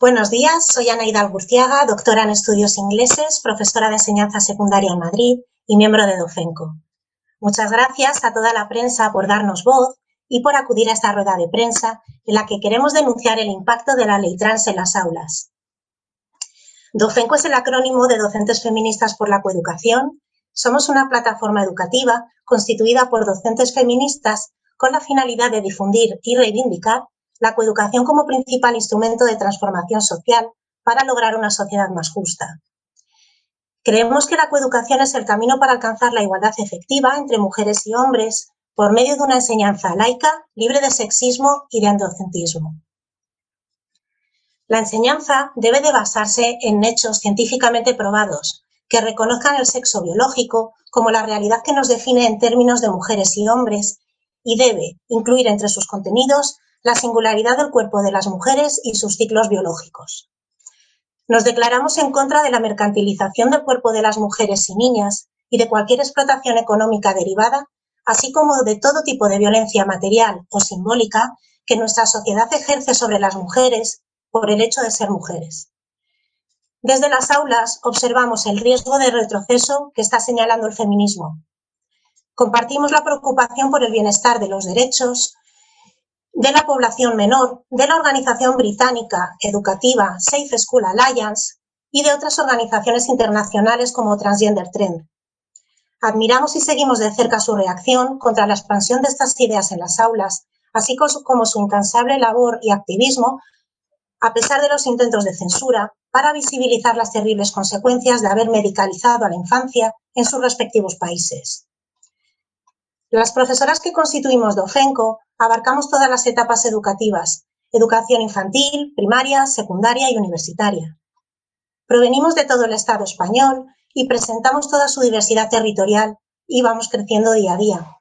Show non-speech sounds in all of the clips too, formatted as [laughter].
Buenos días, soy Anaida Alburciaga, doctora en estudios ingleses, profesora de enseñanza secundaria en Madrid y miembro de Docenco. Muchas gracias a toda la prensa por darnos voz y por acudir a esta rueda de prensa en la que queremos denunciar el impacto de la ley trans en las aulas. Docenco es el acrónimo de Docentes Feministas por la Coeducación. Somos una plataforma educativa constituida por docentes feministas con la finalidad de difundir y reivindicar la coeducación como principal instrumento de transformación social para lograr una sociedad más justa. Creemos que la coeducación es el camino para alcanzar la igualdad efectiva entre mujeres y hombres por medio de una enseñanza laica, libre de sexismo y de androcentrismo. La enseñanza debe de basarse en hechos científicamente probados que reconozcan el sexo biológico como la realidad que nos define en términos de mujeres y hombres y debe incluir entre sus contenidos la singularidad del cuerpo de las mujeres y sus ciclos biológicos. Nos declaramos en contra de la mercantilización del cuerpo de las mujeres y niñas y de cualquier explotación económica derivada, así como de todo tipo de violencia material o simbólica que nuestra sociedad ejerce sobre las mujeres por el hecho de ser mujeres. Desde las aulas observamos el riesgo de retroceso que está señalando el feminismo. Compartimos la preocupación por el bienestar de los derechos, de la población menor, de la organización británica educativa Safe School Alliance y de otras organizaciones internacionales como Transgender Trend. Admiramos y seguimos de cerca su reacción contra la expansión de estas ideas en las aulas, así como su incansable labor y activismo, a pesar de los intentos de censura, para visibilizar las terribles consecuencias de haber medicalizado a la infancia en sus respectivos países. Las profesoras que constituimos DOFENCO abarcamos todas las etapas educativas, educación infantil, primaria, secundaria y universitaria. Provenimos de todo el Estado español y presentamos toda su diversidad territorial y vamos creciendo día a día.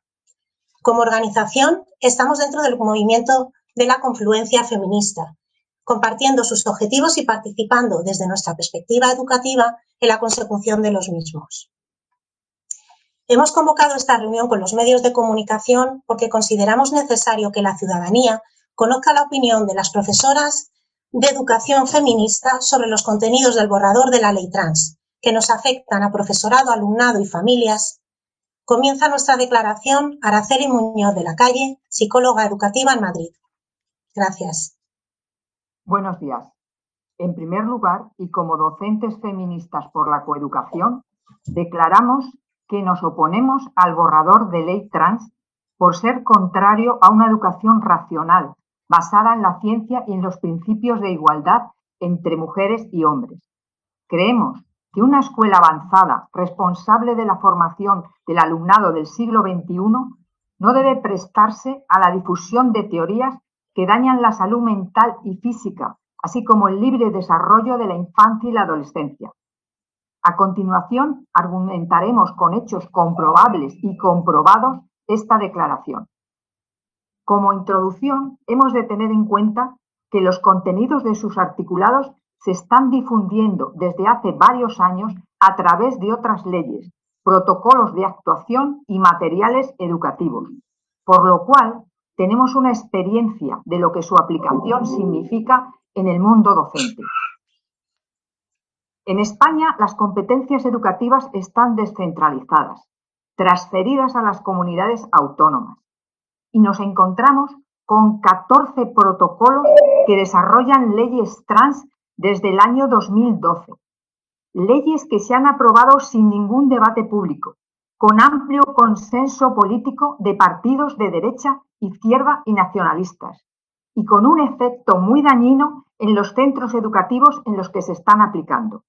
Como organización, estamos dentro del movimiento de la confluencia feminista, compartiendo sus objetivos y participando desde nuestra perspectiva educativa en la consecución de los mismos. Hemos convocado esta reunión con los medios de comunicación porque consideramos necesario que la ciudadanía conozca la opinión de las profesoras de educación feminista sobre los contenidos del borrador de la ley trans, que nos afectan a profesorado, alumnado y familias. Comienza nuestra declaración Araceli Muñoz de la Calle, psicóloga educativa en Madrid. Gracias. Buenos días. En primer lugar, y como docentes feministas por la coeducación, declaramos que nos oponemos al borrador de ley trans por ser contrario a una educación racional, basada en la ciencia y en los principios de igualdad entre mujeres y hombres. Creemos que una escuela avanzada, responsable de la formación del alumnado del siglo XXI, no debe prestarse a la difusión de teorías que dañan la salud mental y física, así como el libre desarrollo de la infancia y la adolescencia. A continuación, argumentaremos con hechos comprobables y comprobados esta declaración. Como introducción, hemos de tener en cuenta que los contenidos de sus articulados se están difundiendo desde hace varios años a través de otras leyes, protocolos de actuación y materiales educativos, por lo cual tenemos una experiencia de lo que su aplicación significa en el mundo docente. En España, las competencias educativas están descentralizadas, transferidas a las comunidades autónomas. Y nos encontramos con 14 protocolos que desarrollan leyes trans desde el año 2012. Leyes que se han aprobado sin ningún debate público, con amplio consenso político de partidos de derecha, izquierda y nacionalistas, y con un efecto muy dañino en los centros educativos en los que se están aplicando.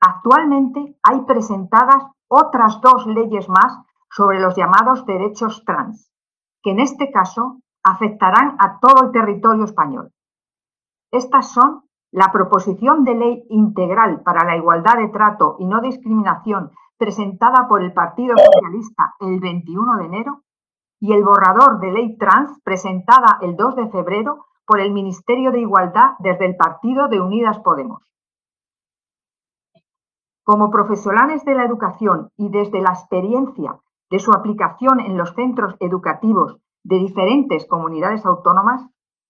Actualmente hay presentadas otras dos leyes más sobre los llamados derechos trans, que en este caso afectarán a todo el territorio español. Estas son la proposición de ley integral para la igualdad de trato y no discriminación presentada por el Partido Socialista el 21 de enero y el borrador de ley trans presentada el 2 de febrero por el Ministerio de Igualdad desde el Partido de Unidas Podemos. Como profesionales de la educación y desde la experiencia de su aplicación en los centros educativos de diferentes comunidades autónomas,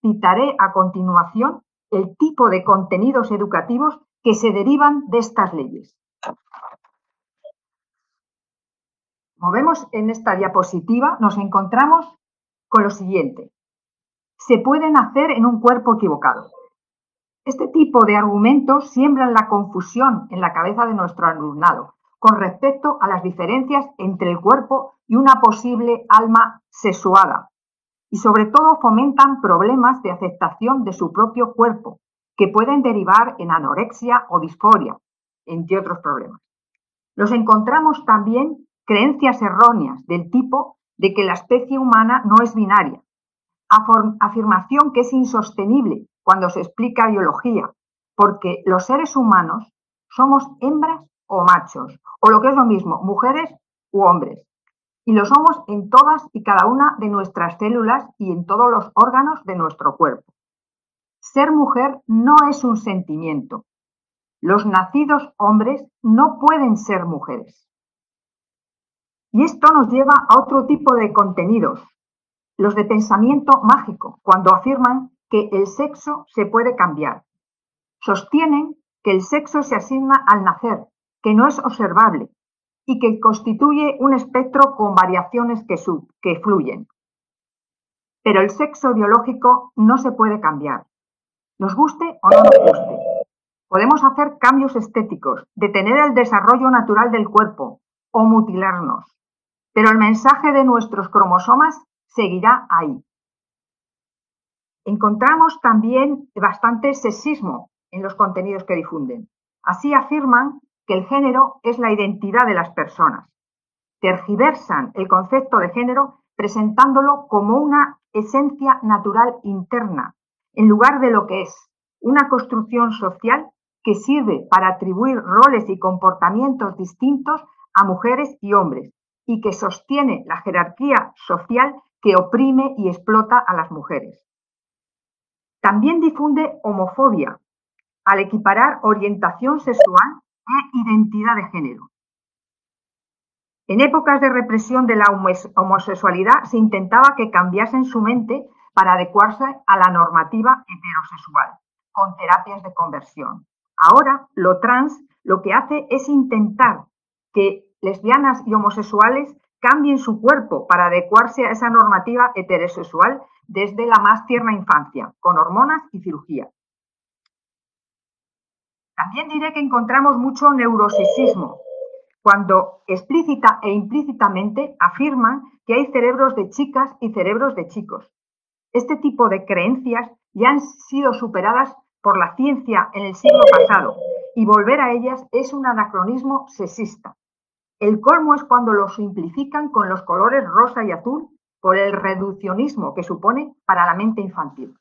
citaré a continuación el tipo de contenidos educativos que se derivan de estas leyes. Como vemos en esta diapositiva, nos encontramos con lo siguiente. Se puede nacer en un cuerpo equivocado. Este tipo de argumentos siembran la confusión en la cabeza de nuestro alumnado con respecto a las diferencias entre el cuerpo y una posible alma sexuada. Y sobre todo fomentan problemas de aceptación de su propio cuerpo, que pueden derivar en anorexia o disforia, entre otros problemas. Los encontramos también creencias erróneas del tipo de que la especie humana no es binaria, afirmación que es insostenible cuando se explica biología, porque los seres humanos somos hembras o machos, o lo que es lo mismo, mujeres u hombres. Y lo somos en todas y cada una de nuestras células y en todos los órganos de nuestro cuerpo. Ser mujer no es un sentimiento. Los nacidos hombres no pueden ser mujeres. Y esto nos lleva a otro tipo de contenidos, los de pensamiento mágico, cuando afirman que el sexo se puede cambiar. Sostienen que el sexo se asigna al nacer, que no es observable y que constituye un espectro con variaciones que, que fluyen. Pero el sexo biológico no se puede cambiar, nos guste o no nos guste. Podemos hacer cambios estéticos, detener el desarrollo natural del cuerpo o mutilarnos pero el mensaje de nuestros cromosomas seguirá ahí. Encontramos también bastante sexismo en los contenidos que difunden. Así afirman que el género es la identidad de las personas. Tergiversan el concepto de género presentándolo como una esencia natural interna, en lugar de lo que es una construcción social que sirve para atribuir roles y comportamientos distintos a mujeres y hombres, y que sostiene la jerarquía social que oprime y explota a las mujeres. También difunde homofobia al equiparar orientación sexual e identidad de género. En épocas de represión de la homosexualidad se intentaba que cambiasen su mente para adecuarse a la normativa heterosexual, con terapias de conversión. Ahora, lo trans lo que hace es intentar que lesbianas y homosexuales cambien su cuerpo para adecuarse a esa normativa heterosexual desde la más tierna infancia, con hormonas y cirugía. También diré que encontramos mucho neurosexismo, cuando explícita e implícitamente afirman que hay cerebros de chicas y cerebros de chicos. Este tipo de creencias ya han sido superadas por la ciencia en el siglo pasado y volver a ellas es un anacronismo sexista. El colmo es cuando lo simplifican con los colores rosa y azul por el reduccionismo que supone para la mente infantil.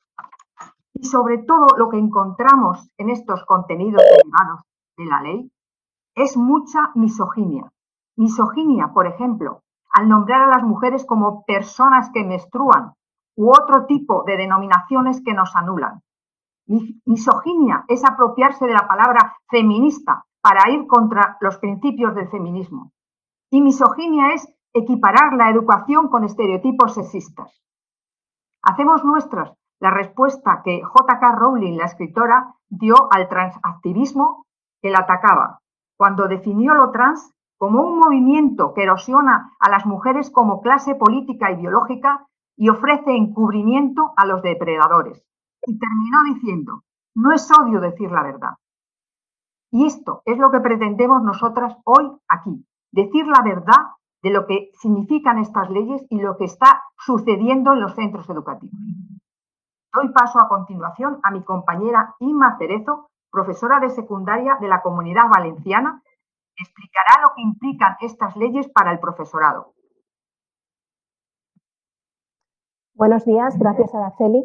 Y sobre todo lo que encontramos en estos contenidos derivados de la ley es mucha misoginia. Misoginia, por ejemplo, al nombrar a las mujeres como personas que menstruan u otro tipo de denominaciones que nos anulan. Misoginia es apropiarse de la palabra feminista para ir contra los principios del feminismo. Y misoginia es equiparar la educación con estereotipos sexistas. Hacemos nuestras la respuesta que J.K. Rowling, la escritora, dio al transactivismo que la atacaba, cuando definió lo trans como un movimiento que erosiona a las mujeres como clase política y biológica y ofrece encubrimiento a los depredadores. Y terminó diciendo, no es odio decir la verdad, y esto es lo que pretendemos nosotras hoy aquí, decir la verdad de lo que significan estas leyes y lo que está sucediendo en los centros educativos. Doy paso a continuación a mi compañera Inma Cerezo, profesora de secundaria de la Comunidad Valenciana, que explicará lo que implican estas leyes para el profesorado. Buenos días, gracias Araceli.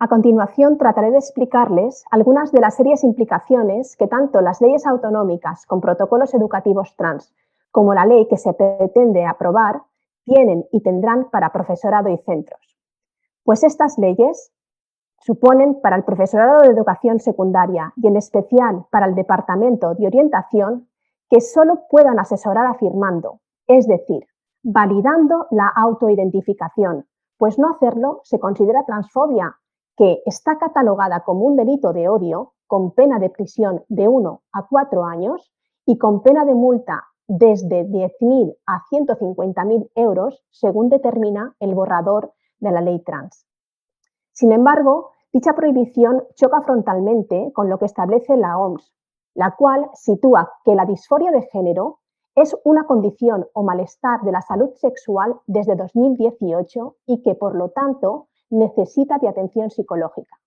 A continuación, trataré de explicarles algunas de las serias implicaciones que tanto las leyes autonómicas con protocolos educativos trans como la ley que se pretende aprobar tienen y tendrán para profesorado y centros. Pues estas leyes suponen para el profesorado de educación secundaria y en especial para el Departamento de Orientación que solo puedan asesorar afirmando, es decir, validando la autoidentificación, pues no hacerlo se considera transfobia que está catalogada como un delito de odio con pena de prisión de 1 a 4 años y con pena de multa desde 10.000 a 150.000 euros, según determina el borrador de la ley trans. Sin embargo, dicha prohibición choca frontalmente con lo que establece la OMS, la cual sitúa que la disforia de género es una condición o malestar de la salud sexual desde 2018 y que, por lo tanto, necesita de atención psicológica.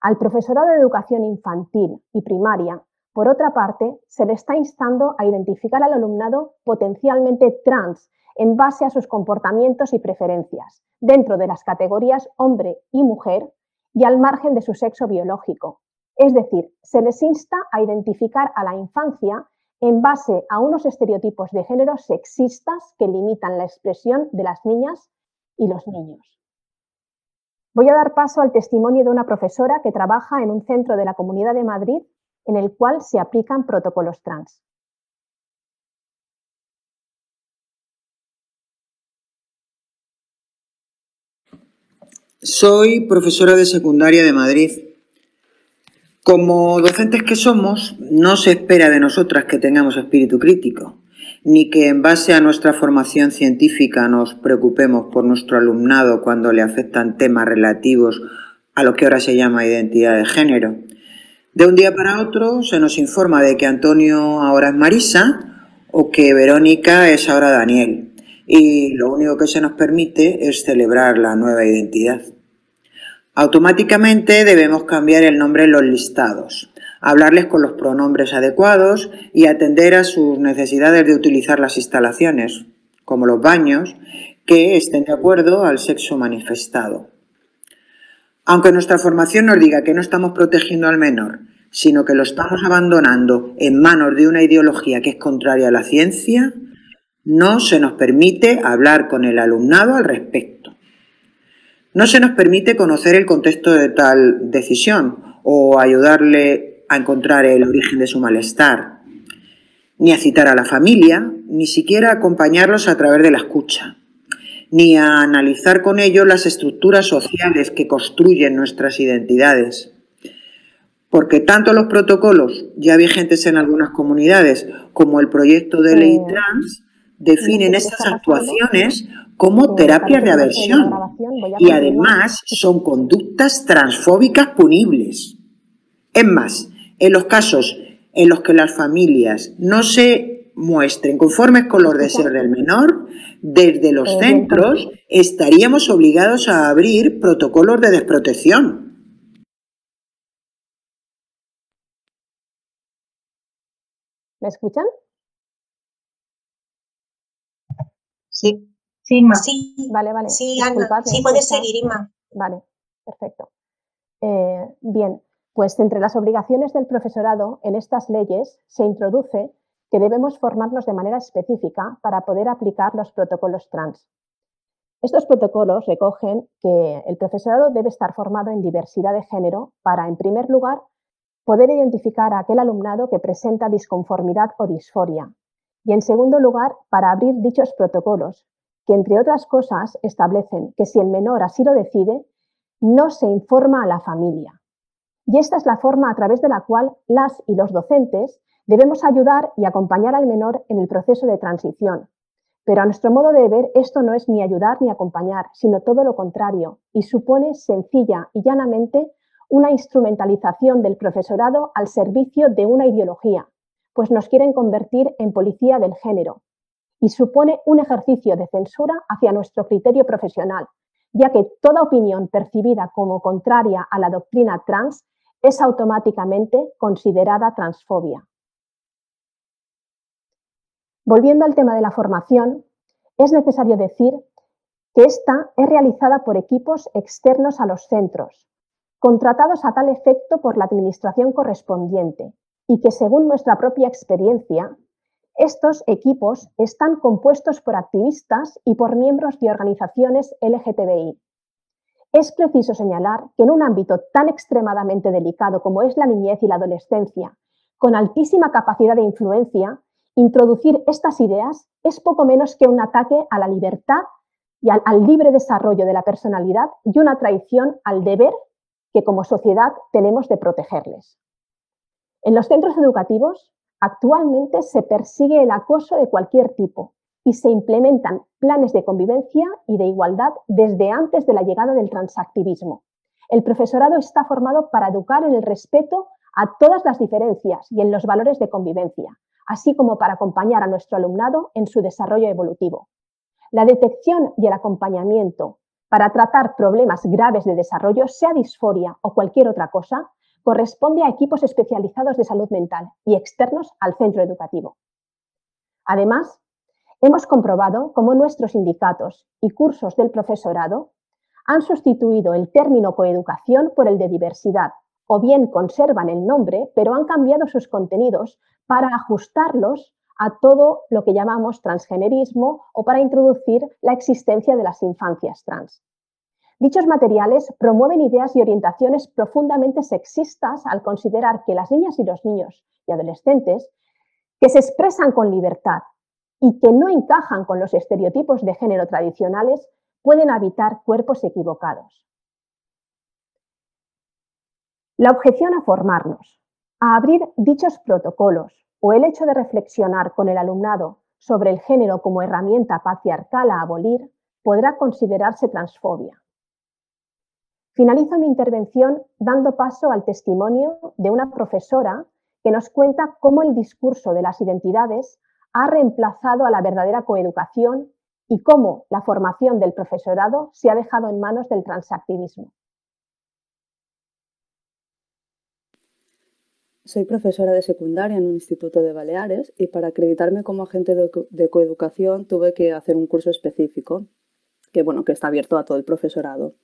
Al profesorado de educación infantil y primaria, por otra parte, se le está instando a identificar al alumnado potencialmente trans en base a sus comportamientos y preferencias, dentro de las categorías hombre y mujer y al margen de su sexo biológico. Es decir, se les insta a identificar a la infancia en base a unos estereotipos de género sexistas que limitan la expresión de las niñas y los niños. Voy a dar paso al testimonio de una profesora que trabaja en un centro de la Comunidad de Madrid en el cual se aplican protocolos trans. Soy profesora de secundaria de Madrid como docentes que somos, no se espera de nosotras que tengamos espíritu crítico, ni que en base a nuestra formación científica nos preocupemos por nuestro alumnado cuando le afectan temas relativos a lo que ahora se llama identidad de género. De un día para otro se nos informa de que Antonio ahora es Marisa o que Verónica es ahora Daniel. Y lo único que se nos permite es celebrar la nueva identidad. Automáticamente debemos cambiar el nombre en los listados, hablarles con los pronombres adecuados y atender a sus necesidades de utilizar las instalaciones, como los baños, que estén de acuerdo al sexo manifestado. Aunque nuestra formación nos diga que no estamos protegiendo al menor, sino que lo estamos abandonando en manos de una ideología que es contraria a la ciencia, no se nos permite hablar con el alumnado al respecto. No se nos permite conocer el contexto de tal decisión o ayudarle a encontrar el origen de su malestar, ni a citar a la familia, ni siquiera a acompañarlos a través de la escucha, ni a analizar con ellos las estructuras sociales que construyen nuestras identidades. Porque tanto los protocolos ya vigentes en algunas comunidades como el proyecto de ley trans definen estas actuaciones como terapias de aversión y además son conductas transfóbicas punibles. Es más, en los casos en los que las familias no se muestren conformes con los deseos del menor, desde los eh, centros estaríamos obligados a abrir protocolos de desprotección. ¿Me escuchan? Sí. Sí, Sí, vale, vale. Sí, sí puedes seguir, Inma. Vale, perfecto. Eh, bien, pues entre las obligaciones del profesorado en estas leyes se introduce que debemos formarnos de manera específica para poder aplicar los protocolos trans. Estos protocolos recogen que el profesorado debe estar formado en diversidad de género para, en primer lugar, poder identificar a aquel alumnado que presenta disconformidad o disforia y, en segundo lugar, para abrir dichos protocolos que, entre otras cosas, establecen que si el menor así lo decide, no se informa a la familia. Y esta es la forma a través de la cual las y los docentes debemos ayudar y acompañar al menor en el proceso de transición. Pero a nuestro modo de ver, esto no es ni ayudar ni acompañar, sino todo lo contrario, y supone sencilla y llanamente una instrumentalización del profesorado al servicio de una ideología, pues nos quieren convertir en policía del género, y supone un ejercicio de censura hacia nuestro criterio profesional, ya que toda opinión percibida como contraria a la doctrina trans es automáticamente considerada transfobia. Volviendo al tema de la formación, es necesario decir que esta es realizada por equipos externos a los centros, contratados a tal efecto por la administración correspondiente y que, según nuestra propia experiencia, estos equipos están compuestos por activistas y por miembros de organizaciones LGTBI. Es preciso señalar que en un ámbito tan extremadamente delicado como es la niñez y la adolescencia, con altísima capacidad de influencia, introducir estas ideas es poco menos que un ataque a la libertad y al, libre desarrollo de la personalidad y una traición al deber que como sociedad tenemos de protegerles. En los centros educativos actualmente se persigue el acoso de cualquier tipo y se implementan planes de convivencia y de igualdad desde antes de la llegada del transactivismo. El profesorado está formado para educar en el respeto a todas las diferencias y en los valores de convivencia, así como para acompañar a nuestro alumnado en su desarrollo evolutivo. La detección y el acompañamiento para tratar problemas graves de desarrollo, sea disforia o cualquier otra cosa, corresponde a equipos especializados de salud mental y externos al centro educativo. Además, hemos comprobado cómo nuestros sindicatos y cursos del profesorado han sustituido el término coeducación por el de diversidad, o bien conservan el nombre, pero han cambiado sus contenidos para ajustarlos a todo lo que llamamos transgenerismo o para introducir la existencia de las infancias trans. Dichos materiales promueven ideas y orientaciones profundamente sexistas al considerar que las niñas y los niños y adolescentes que se expresan con libertad y que no encajan con los estereotipos de género tradicionales pueden habitar cuerpos equivocados. La objeción a formarnos, a abrir dichos protocolos o el hecho de reflexionar con el alumnado sobre el género como herramienta patriarcal a abolir podrá considerarse transfobia. Finalizo mi intervención dando paso al testimonio de una profesora que nos cuenta cómo el discurso de las identidades ha reemplazado a la verdadera coeducación y cómo la formación del profesorado se ha dejado en manos del transactivismo. Soy profesora de secundaria en un instituto de Baleares y para acreditarme como agente de, coeducación tuve que hacer un curso específico que, bueno, que está abierto a todo el profesorado.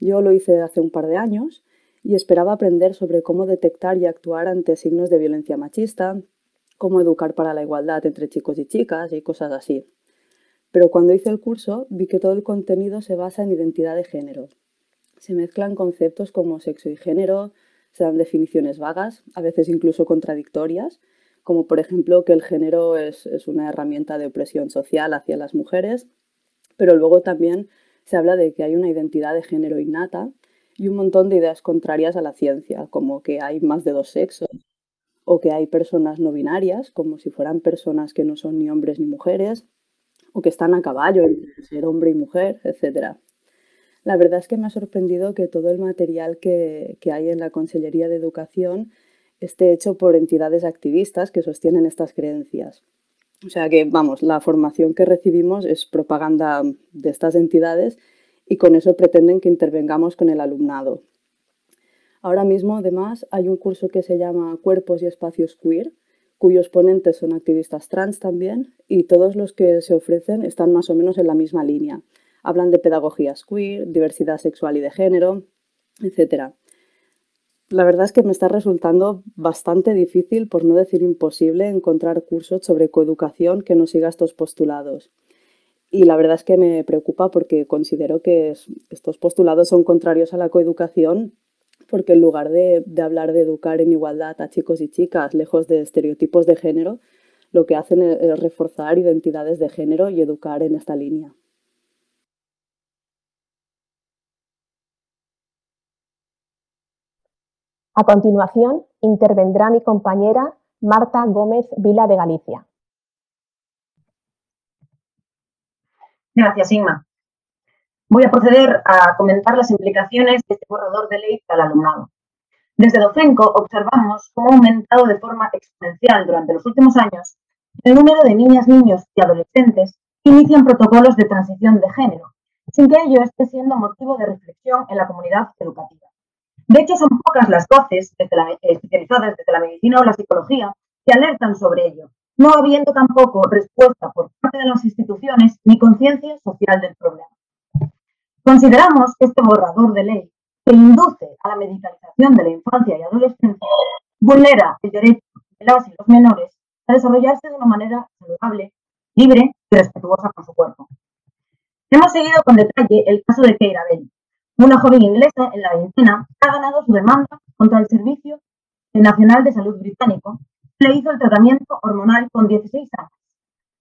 Yo lo hice hace un par de años y esperaba aprender sobre cómo detectar y actuar ante signos de violencia machista, cómo educar para la igualdad entre chicos y chicas y cosas así. Pero cuando hice el curso vi que todo el contenido se basa en identidad de género. Se mezclan conceptos como sexo y género, se dan definiciones vagas, a veces incluso contradictorias, como por ejemplo que el género es, una herramienta de opresión social hacia las mujeres, pero luego también se habla de que hay una identidad de género innata y un montón de ideas contrarias a la ciencia, como que hay más de dos sexos, o que hay personas no binarias, como si fueran personas que no son ni hombres ni mujeres, o que están a caballo entre ser hombre y mujer, etc. La verdad es que me ha sorprendido que todo el material que, hay en la Consellería de Educación esté hecho por entidades activistas que sostienen estas creencias. O sea que, vamos, la formación que recibimos es propaganda de estas entidades y con eso pretenden que intervengamos con el alumnado. Ahora mismo, además, hay un curso que se llama Cuerpos y Espacios Queer, cuyos ponentes son activistas trans también, y todos los que se ofrecen están más o menos en la misma línea. Hablan de pedagogías queer, diversidad sexual y de género, etc. La verdad es que me está resultando bastante difícil, por no decir imposible, encontrar cursos sobre coeducación que no siga estos postulados. Y la verdad es que me preocupa porque considero que estos postulados son contrarios a la coeducación porque en lugar de, de, hablar de educar en igualdad a chicos y chicas, lejos de estereotipos de género, lo que hacen es reforzar identidades de género y educar en esta línea. A continuación, intervendrá mi compañera Marta Gómez Vila de Galicia. Gracias, Inma. Voy a proceder a comentar las implicaciones de este borrador de ley para el alumnado. Desde Docenco observamos cómo ha aumentado de forma exponencial durante los últimos años el número de niñas, niños y adolescentes que inician protocolos de transición de género, sin que ello esté siendo motivo de reflexión en la comunidad educativa. De hecho, son pocas las voces especializadas desde la medicina o la psicología que alertan sobre ello, no habiendo tampoco respuesta por parte de las instituciones ni conciencia social del problema. Consideramos que este borrador de ley que induce a la medicalización de la infancia y adolescencia vulnera el derecho de las y los menores a desarrollarse de una manera saludable, libre y respetuosa con su cuerpo. Hemos seguido con detalle el caso de Keira Bell, una joven inglesa en la veintena ha ganado su demanda contra el Servicio Nacional de Salud británico le hizo el tratamiento hormonal con 16 años,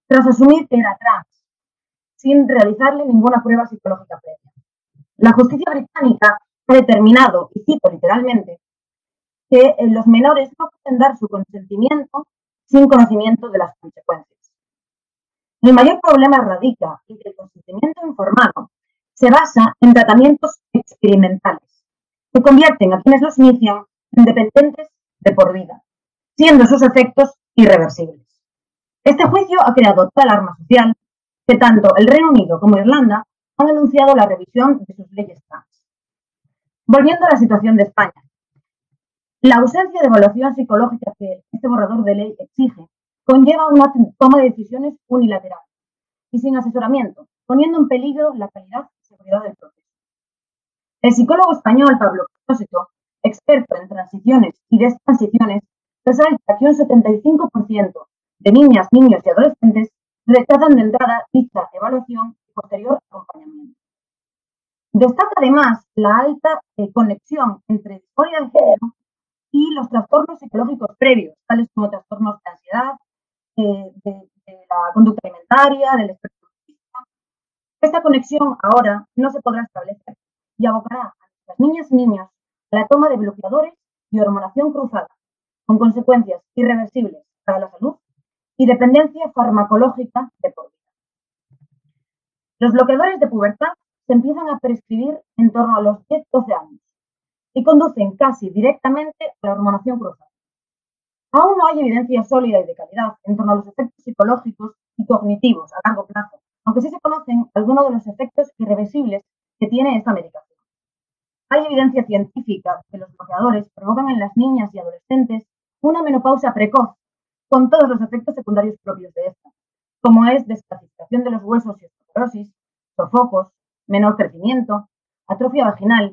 tras asumir que era trans. sin realizarle ninguna prueba psicológica previa. La justicia británica ha determinado, y cito literalmente, que eh, los menores no pueden dar su consentimiento sin conocimiento de las consecuencias. El mayor problema radica en que el consentimiento informado se basa en tratamientos experimentales que convierten a quienes los inician en dependientes de por vida, siendo sus efectos irreversibles. Este juicio ha creado tal alarma social que tanto el Reino Unido como Irlanda han anunciado la revisión de sus leyes trans. Volviendo a la situación de España. La ausencia de evaluación psicológica que este borrador de ley exige conlleva una toma de decisiones unilateral y sin asesoramiento, poniendo en peligro la calidad y seguridad del proceso. El psicólogo español Pablo Propósito, experto en transiciones y destransiciones, resalta que un 75% de niñas, niños y adolescentes rechazan de entrada dicha evaluación posterior acompañamiento. Destaca además la alta eh, conexión entre disforia de género y los trastornos psicológicos previos, tales como trastornos de ansiedad, eh, de, la conducta alimentaria, del espectro Esta conexión ahora no se podrá establecer y abocará a las niñas y niños a la toma de bloqueadores y hormonación cruzada, con consecuencias irreversibles para la salud y dependencia farmacológica de por vida. Los bloqueadores de pubertad se empiezan a prescribir en torno a los 10-12 años y conducen casi directamente a la hormonación cruzada. Aún no hay evidencia sólida y de calidad en torno a los efectos psicológicos y cognitivos a largo plazo, aunque sí se conocen algunos de los efectos irreversibles que tiene esta medicación. Hay evidencia científica que los bloqueadores provocan en las niñas y adolescentes una menopausia precoz con todos los efectos secundarios propios de esta, como es desclasificación de los huesos y osteoporosis, sofocos, menor crecimiento, atrofia vaginal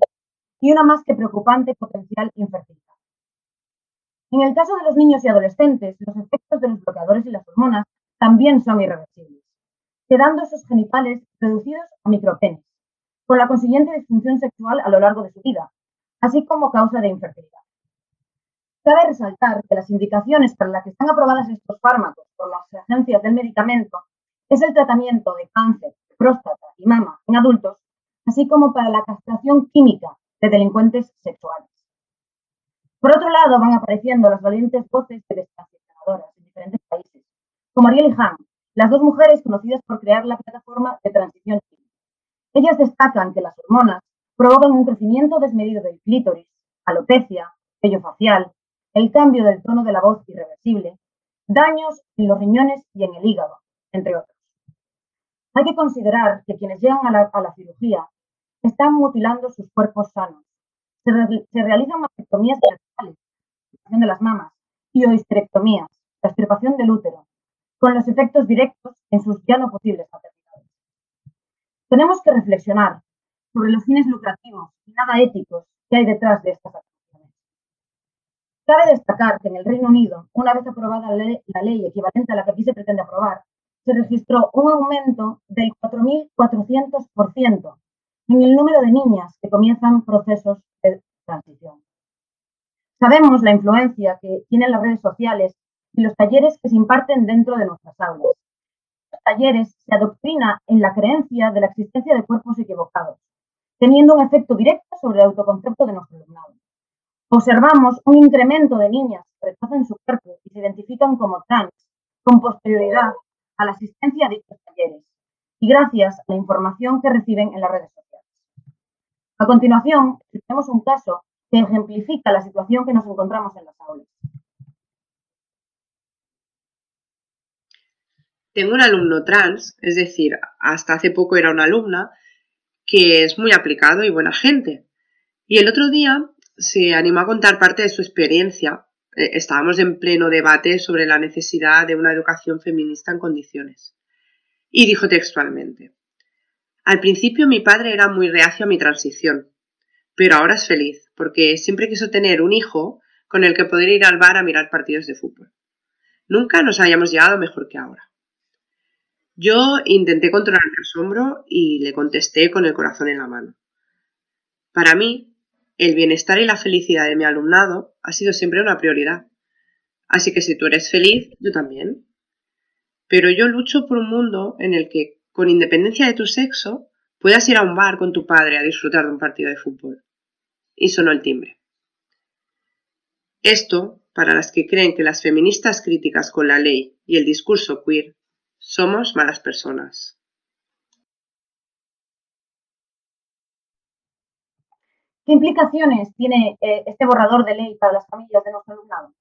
y una más que preocupante potencial infertilidad. En el caso de los niños y adolescentes, los efectos de los bloqueadores y las hormonas también son irreversibles, quedando esos genitales reducidos a micropenis, con la consiguiente disfunción sexual a lo largo de su vida, así como causa de infertilidad. Cabe resaltar que las indicaciones para las que están aprobadas estos fármacos por las agencias del medicamento es el tratamiento de cáncer, próstata y mama en adultos, así como para la castración química de delincuentes sexuales. Por otro lado, van apareciendo las valientes voces de destransgeneradoras en diferentes países, como Ariel y Han, las dos mujeres conocidas por crear la plataforma de transición química. Ellas destacan que las hormonas provocan un crecimiento desmedido del clítoris, alopecia, vello facial, el cambio del tono de la voz irreversible, daños en los riñones y en el hígado, entre otros. Hay que considerar que quienes llegan a la, cirugía están mutilando sus cuerpos sanos. Se, realizan mastectomías la de las mamas, y o histerectomías, la extirpación del útero, con los efectos directos en sus ya no posibles maternidades. Tenemos que reflexionar sobre los fines lucrativos y nada éticos que hay detrás de estas acciones. Cabe destacar que en el Reino Unido, una vez aprobada la ley, equivalente a la que aquí se pretende aprobar, se registró un aumento del 4.400% en el número de niñas que comienzan procesos de transición. Sabemos la influencia que tienen las redes sociales y los talleres que se imparten dentro de nuestras aulas. En los talleres se adoctrina en la creencia de la existencia de cuerpos equivocados, teniendo un efecto directo sobre el autoconcepto de nuestro alumnado. Observamos un incremento de niñas que rechazan su cuerpo y se identifican como trans con posterioridad a la asistencia a dichos talleres y gracias a la información que reciben en las redes sociales. A continuación, tenemos un caso que ejemplifica la situación que nos encontramos en las aulas. Tengo un alumno trans, es decir, hasta hace poco era una alumna, que es muy aplicado y buena gente. Y el otro día se animó a contar parte de su experiencia. Eh, estábamos en pleno debate sobre la necesidad de una educación feminista en condiciones. Y dijo textualmente, al principio mi padre era muy reacio a mi transición, pero ahora es feliz, porque siempre quiso tener un hijo con el que poder ir al bar a mirar partidos de fútbol. Nunca nos hayamos llegado mejor que ahora. Yo intenté controlar el asombro y le contesté con el corazón en la mano. Para mí, el bienestar y la felicidad de mi alumnado ha sido siempre una prioridad. Así que si tú eres feliz, yo también. Pero yo lucho por un mundo en el que con independencia de tu sexo, puedas ir a un bar con tu padre a disfrutar de un partido de fútbol. Y sonó el timbre. Esto, para las que creen que las feministas críticas con la ley y el discurso queer somos malas personas. ¿Qué implicaciones tiene eh, este borrador de ley para las familias de nuestro alumnado?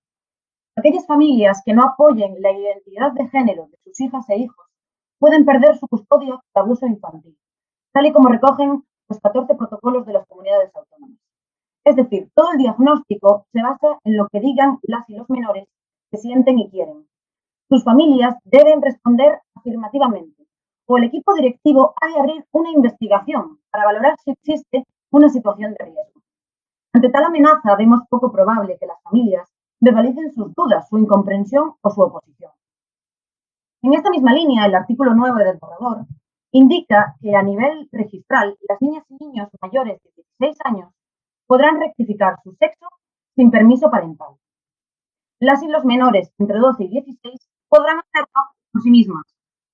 Aquellas familias que no apoyen la identidad de género de sus hijas e hijos pueden perder su custodia por abuso infantil, tal y como recogen los 14 protocolos de las comunidades autónomas. Es decir, todo el diagnóstico se basa en lo que digan las y los menores que sienten y quieren. Sus familias deben responder afirmativamente o el equipo directivo ha de abrir una investigación para valorar si existe una situación de riesgo. Ante tal amenaza, vemos poco probable que las familias verbalicen sus dudas, su incomprensión o su oposición. En esta misma línea, el artículo 9 del borrador indica que a nivel registral las niñas y niños mayores de 16 años podrán rectificar su sexo sin permiso parental. Las y los menores entre 12 y 16 podrán hacerlo por sí mismas,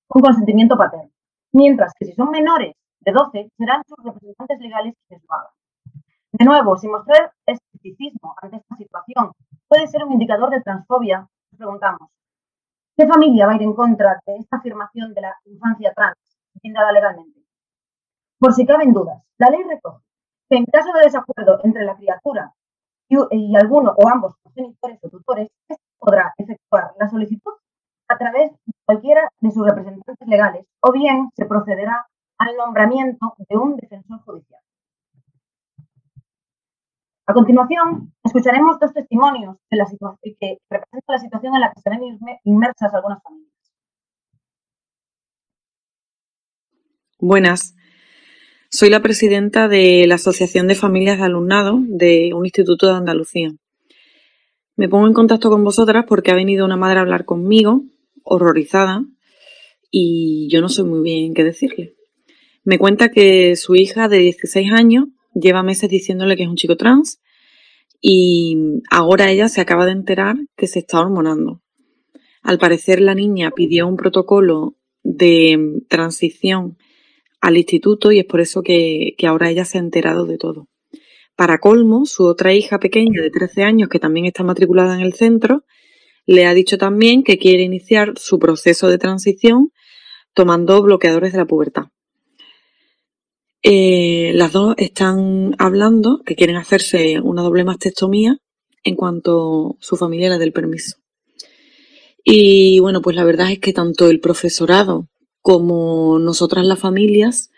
con consentimiento paterno, mientras que si son menores de 12 serán sus representantes legales quienes lo hagan. De nuevo, si mostrar escepticismo ante esta situación puede ser un indicador de transfobia, nos preguntamos, ¿qué familia va a ir en contra de esta afirmación de la infancia trans, brindada legalmente? Por si caben dudas, la ley recoge que en caso de desacuerdo entre la criatura y, alguno o ambos progenitores o tutores, este podrá efectuar la solicitud a través de cualquiera de sus representantes legales o bien se procederá al nombramiento de un defensor judicial. A continuación, escucharemos dos testimonios de la que representan la situación en la que se ven inmersas algunas familias. Buenas. Soy la presidenta de la Asociación de Familias de Alumnado de un instituto de Andalucía. Me pongo en contacto con vosotras porque ha venido una madre a hablar conmigo, horrorizada, y yo no sé muy bien qué decirle. Me cuenta que su hija de 16 años lleva meses diciéndole que es un chico trans y ahora ella se acaba de enterar que se está hormonando. Al parecer la niña pidió un protocolo de transición al instituto y es por eso que, ahora ella se ha enterado de todo. Para colmo, su otra hija pequeña de 13 años, que también está matriculada en el centro, le ha dicho también que quiere iniciar su proceso de transición tomando bloqueadores de la pubertad. Eh, las dos están hablando que quieren hacerse una doble mastectomía en cuanto su familia le dé el permiso. Y bueno, pues la verdad es que tanto el profesorado como nosotras las familias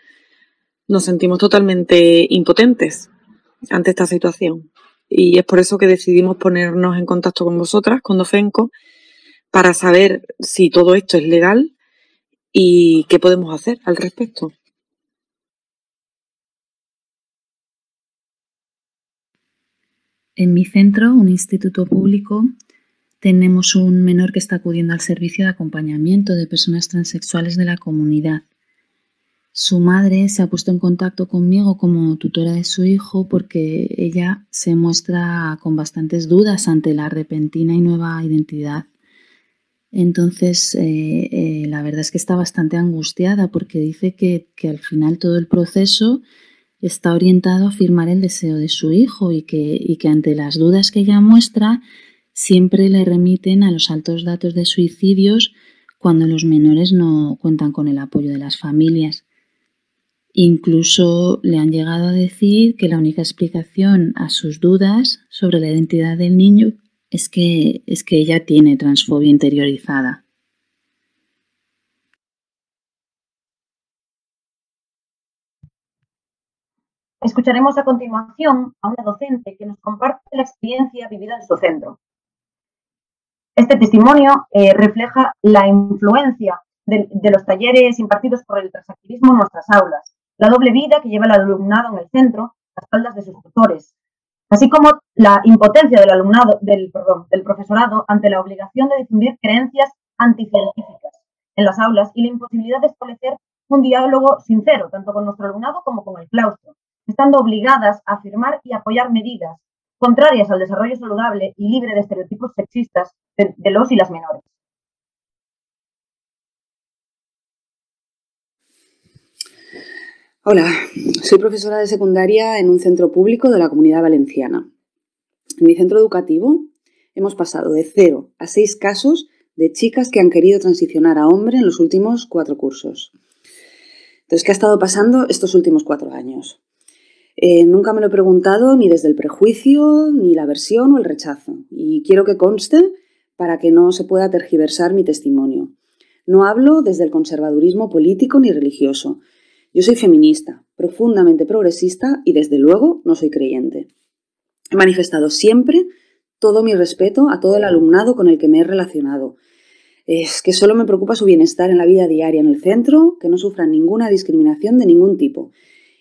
nos sentimos totalmente impotentes ante esta situación. Y es por eso que decidimos ponernos en contacto con vosotras, con Dofenco, para saber si todo esto es legal y qué podemos hacer al respecto. En mi centro, un instituto público, tenemos un menor que está acudiendo al servicio de acompañamiento de personas transexuales de la comunidad. Su madre se ha puesto en contacto conmigo como tutora de su hijo porque ella se muestra con bastantes dudas ante la repentina y nueva identidad. Entonces, eh, eh, la verdad es que está bastante angustiada porque dice que, que al final todo el proceso está orientado a afirmar el deseo de su hijo y que, que ante las dudas que ella muestra siempre le remiten a los altos datos de suicidios cuando los menores no cuentan con el apoyo de las familias. Incluso le han llegado a decir que la única explicación a sus dudas sobre la identidad del niño es que, es que ella tiene transfobia interiorizada. Escucharemos a continuación a una docente que nos comparte la experiencia vivida en su centro. Este testimonio eh, refleja la influencia de, los talleres impartidos por el transactivismo en nuestras aulas, la doble vida que lleva el alumnado en el centro, las espaldas de sus tutores, así como la impotencia del alumnado, del, del profesorado ante la obligación de difundir creencias anticientíficas en las aulas y la imposibilidad de establecer un diálogo sincero, tanto con nuestro alumnado como con el claustro, estando obligadas a afirmar y apoyar medidas contrarias al desarrollo saludable y libre de estereotipos sexistas de, los y las menores. Hola, soy profesora de secundaria en un centro público de la comunidad valenciana. En mi centro educativo hemos pasado de cero a seis casos de chicas que han querido transicionar a hombre en los últimos cuatro cursos. Entonces, ¿qué ha estado pasando estos últimos cuatro años? Eh, nunca me lo he preguntado ni desde el prejuicio, ni la aversión o el rechazo. Y quiero que conste para que no se pueda tergiversar mi testimonio. No hablo desde el conservadurismo político ni religioso. Yo soy feminista, profundamente progresista y desde luego no soy creyente. He manifestado siempre todo mi respeto a todo el alumnado con el que me he relacionado. Es que solo me preocupa su bienestar en la vida diaria en el centro, que no sufran ninguna discriminación de ningún tipo.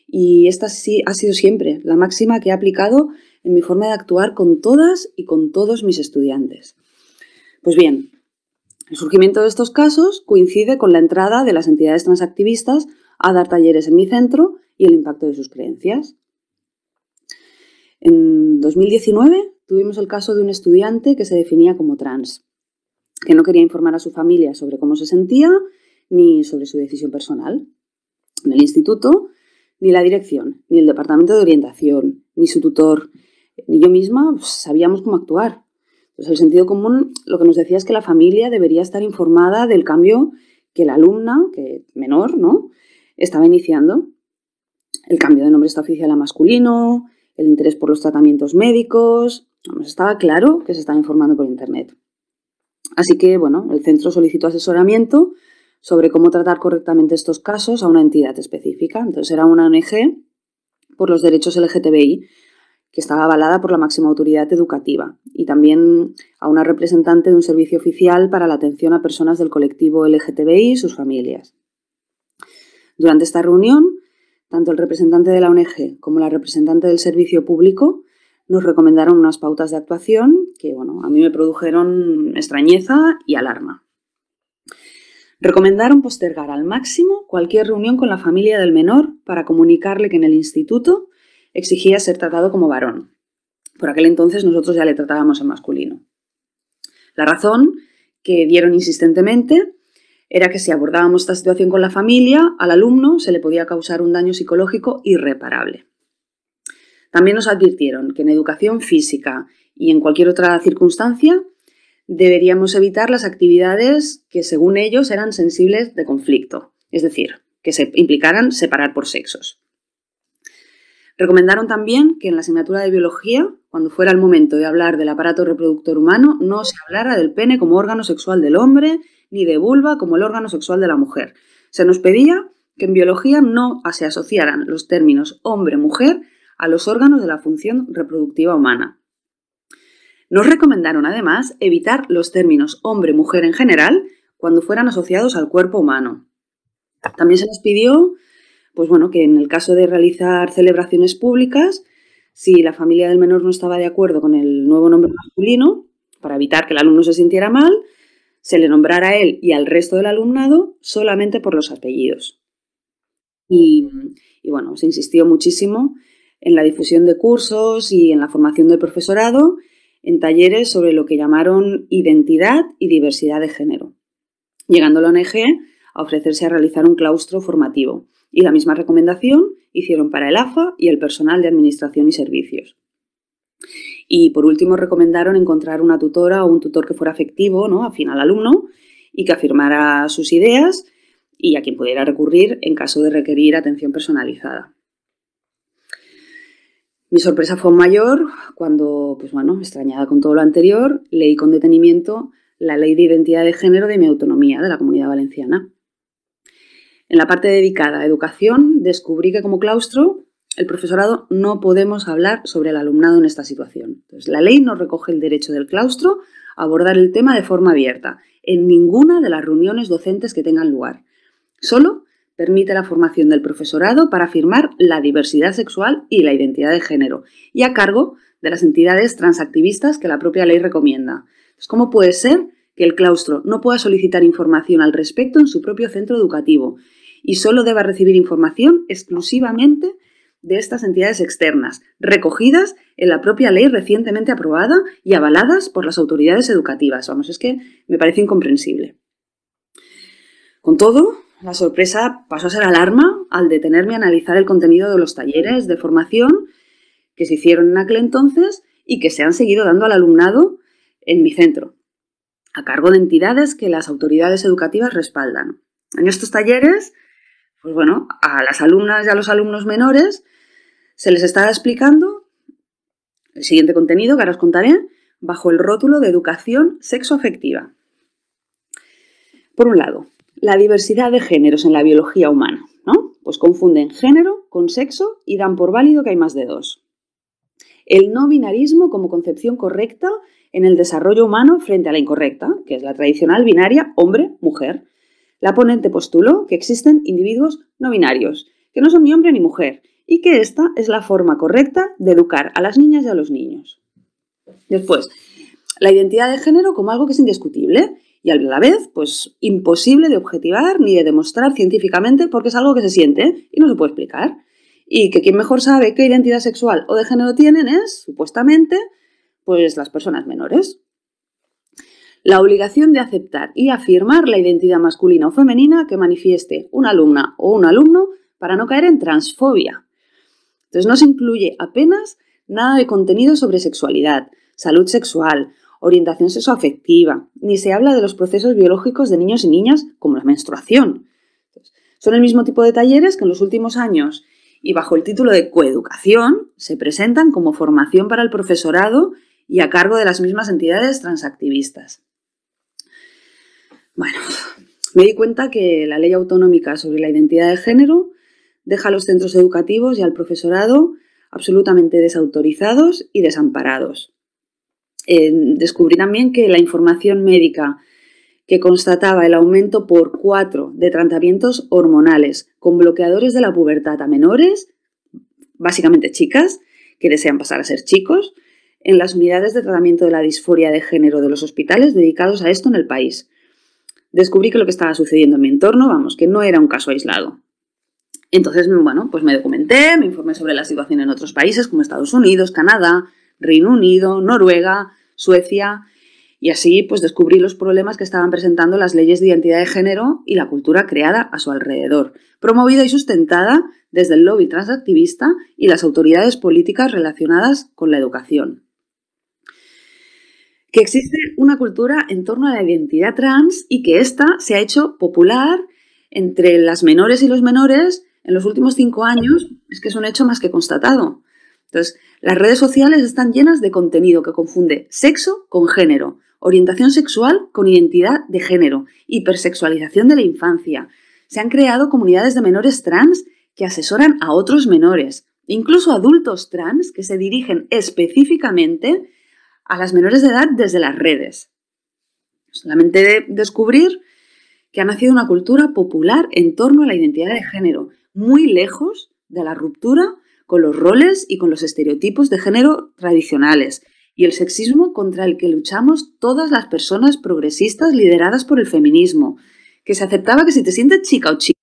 Y esta ha sido siempre la máxima que he aplicado en mi forma de actuar con todas y con todos mis estudiantes. Pues bien, el surgimiento de estos casos coincide con la entrada de las entidades transactivistas a dar talleres en mi centro y el impacto de sus creencias. En 2019 tuvimos el caso de un estudiante que se definía como trans, que no quería informar a su familia sobre cómo se sentía ni sobre su decisión personal. En el instituto, ni la dirección, ni el departamento de orientación, ni su tutor, ni yo misma pues, sabíamos cómo actuar. Pues el sentido común lo que nos decía es que la familia debería estar informada del cambio que la alumna, que menor, ¿no? estaba iniciando. El cambio de nombre está oficial a masculino, el interés por los tratamientos médicos. estaba claro que se estaba informando por internet. Así que, bueno, el centro solicitó asesoramiento sobre cómo tratar correctamente estos casos a una entidad específica. Entonces era una ONG por los derechos LGTBI que estaba avalada por la máxima autoridad educativa y también a una representante de un servicio oficial para la atención a personas del colectivo LGTBI y sus familias. Durante esta reunión, tanto el representante de la ONG como la representante del servicio público nos recomendaron unas pautas de actuación que, bueno, a mí me produjeron extrañeza y alarma. Recomendaron postergar al máximo cualquier reunión con la familia del menor para comunicarle que en el instituto exigía ser tratado como varón. Por aquel entonces nosotros ya le tratábamos en masculino. La razón que dieron insistentemente era que si abordábamos esta situación con la familia, al alumno se le podía causar un daño psicológico irreparable. También nos advirtieron que en educación física y en cualquier otra circunstancia deberíamos evitar las actividades que según ellos eran sensibles de conflicto, es decir, que se implicaran separar por sexos. Recomendaron también que en la asignatura de biología, cuando fuera el momento de hablar del aparato reproductor humano, no se hablara del pene como órgano sexual del hombre ni de vulva como el órgano sexual de la mujer. Se nos pedía que en biología no se asociaran los términos hombre-mujer a los órganos de la función reproductiva humana. Nos recomendaron además evitar los términos hombre-mujer en general cuando fueran asociados al cuerpo humano. También se nos pidió pues bueno, que en el caso de realizar celebraciones públicas, si la familia del menor no estaba de acuerdo con el nuevo nombre masculino, para evitar que el alumno se sintiera mal, se le nombrara a él y al resto del alumnado solamente por los apellidos. Y, y, bueno, se insistió muchísimo en la difusión de cursos y en la formación del profesorado talleres sobre lo que llamaron identidad y diversidad de género, llegando la ONG a ofrecerse a realizar un claustro formativo y la misma recomendación hicieron para el AFA y el personal de administración y servicios. Y por último recomendaron encontrar una tutora o un tutor que fuera afectivo, ¿no? afín al alumno, y que afirmara sus ideas y a quien pudiera recurrir en caso de requerir atención personalizada. Mi sorpresa fue mayor cuando, pues bueno, extrañada con todo lo anterior, leí con detenimiento la Ley de Identidad de Género de mi autonomía de la Comunidad Valenciana. En la parte dedicada a educación, descubrí que como claustro, el profesorado no podemos hablar sobre el alumnado en esta situación. la ley no recoge el derecho del claustro a abordar el tema de forma abierta en ninguna de las reuniones docentes que tengan lugar. Solo permite la formación del profesorado para afirmar la diversidad sexual y la identidad de género, y a cargo de las entidades transactivistas que la propia ley recomienda. ¿Cómo puede ser que el claustro no pueda solicitar información al respecto en su propio centro educativo y solo deba recibir información exclusivamente de estas entidades externas, recogidas en la propia ley recientemente aprobada y avaladas por las autoridades educativas. Vamos, es que me parece incomprensible. Con todo, la sorpresa pasó a ser alarma al detenerme a analizar el contenido de los talleres de formación que se hicieron en aquel entonces y que se han seguido dando al alumnado en mi centro, a cargo de entidades que las autoridades educativas respaldan. En estos talleres, pues bueno, a las alumnas y a los alumnos menores se les está explicando el siguiente contenido que ahora os contaré bajo el rótulo de educación sexoafectiva. Por un lado, la diversidad de géneros en la biología humana, ¿no? Pues confunden género con sexo y dan por válido que hay más de dos. El no binarismo como concepción correcta en el desarrollo humano frente a la incorrecta, que es la tradicional binaria hombre-mujer. La ponente postuló que existen individuos no binarios, que no son ni hombre ni mujer, y que esta es la forma correcta de educar a las niñas y a los niños. Después, la identidad de género como algo que es indiscutible y a la vez, pues imposible de objetivar ni de demostrar científicamente porque es algo que se siente y no se puede explicar. Y que quien mejor sabe qué identidad sexual o de género tienen es, supuestamente, pues las personas menores. La obligación de aceptar y afirmar la identidad masculina o femenina que manifieste una alumna o un alumno para no caer en transfobia. Entonces no se incluye apenas nada de contenido sobre sexualidad, salud sexual orientación sexoafectiva, ni se habla de los procesos biológicos de niños y niñas como la menstruación. Son el mismo tipo de talleres que en los últimos años y bajo el título de coeducación se presentan como formación para el profesorado y a cargo de las mismas entidades transactivistas. Bueno, me di cuenta que la ley autonómica sobre la identidad de género deja a los centros educativos y al profesorado absolutamente desautorizados y desamparados descubrí también que la información médica que constataba el aumento por cuatro de tratamientos hormonales con bloqueadores de la pubertad a menores, básicamente chicas, que desean pasar a ser chicos, en las unidades de tratamiento de la disforia de género de los hospitales dedicados a esto en el país. Descubrí que lo que estaba sucediendo en mi entorno, vamos, que no era un caso aislado. Entonces, bueno, pues me documenté, me informé sobre la situación en otros países como Estados Unidos, Canadá, Reino Unido, Noruega, Suecia, y así pues descubrí los problemas que estaban presentando las leyes de identidad de género y la cultura creada a su alrededor, promovida y sustentada desde el lobby transactivista y las autoridades políticas relacionadas con la educación. Que existe una cultura en torno a la identidad trans y que ésta se ha hecho popular entre las menores y los menores en los últimos cinco años, es que es un hecho más que constatado. Entonces, las redes sociales están llenas de contenido que confunde sexo con género, orientación sexual con identidad de género, hipersexualización de la infancia. Se han creado comunidades de menores trans que asesoran a otros menores, incluso adultos trans que se dirigen específicamente a las menores de edad desde las redes. Solamente de descubrir que ha nacido una cultura popular en torno a la identidad de género, muy lejos de la ruptura con los roles y con los estereotipos de género tradicionales y el sexismo contra el que luchamos todas las personas progresistas lideradas por el feminismo, que se aceptaba que si te sientes chica o chico,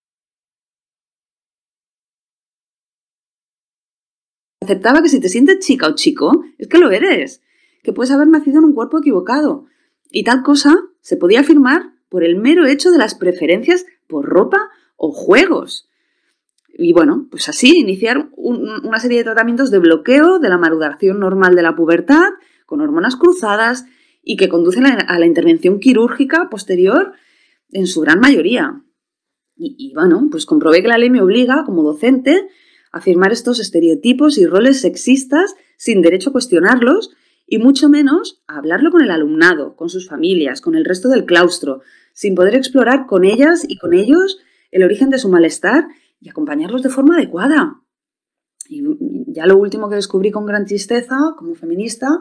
aceptaba que si te sientes chica o chico, es que lo eres, que puedes haber nacido en un cuerpo equivocado. Y tal cosa se podía afirmar por el mero hecho de las preferencias por ropa o juegos. Y bueno, pues así iniciar una serie de tratamientos de bloqueo de la maduración normal de la pubertad con hormonas cruzadas y que conducen a la intervención quirúrgica posterior en su gran mayoría. Y, y, bueno, pues comprobé que la ley me obliga, como docente, a afirmar estos estereotipos y roles sexistas sin derecho a cuestionarlos y mucho menos a hablarlo con el alumnado, con sus familias, con el resto del claustro, sin poder explorar con ellas y con ellos el origen de su malestar y acompañarlos de forma adecuada. Y ya lo último que descubrí con gran tristeza como feminista,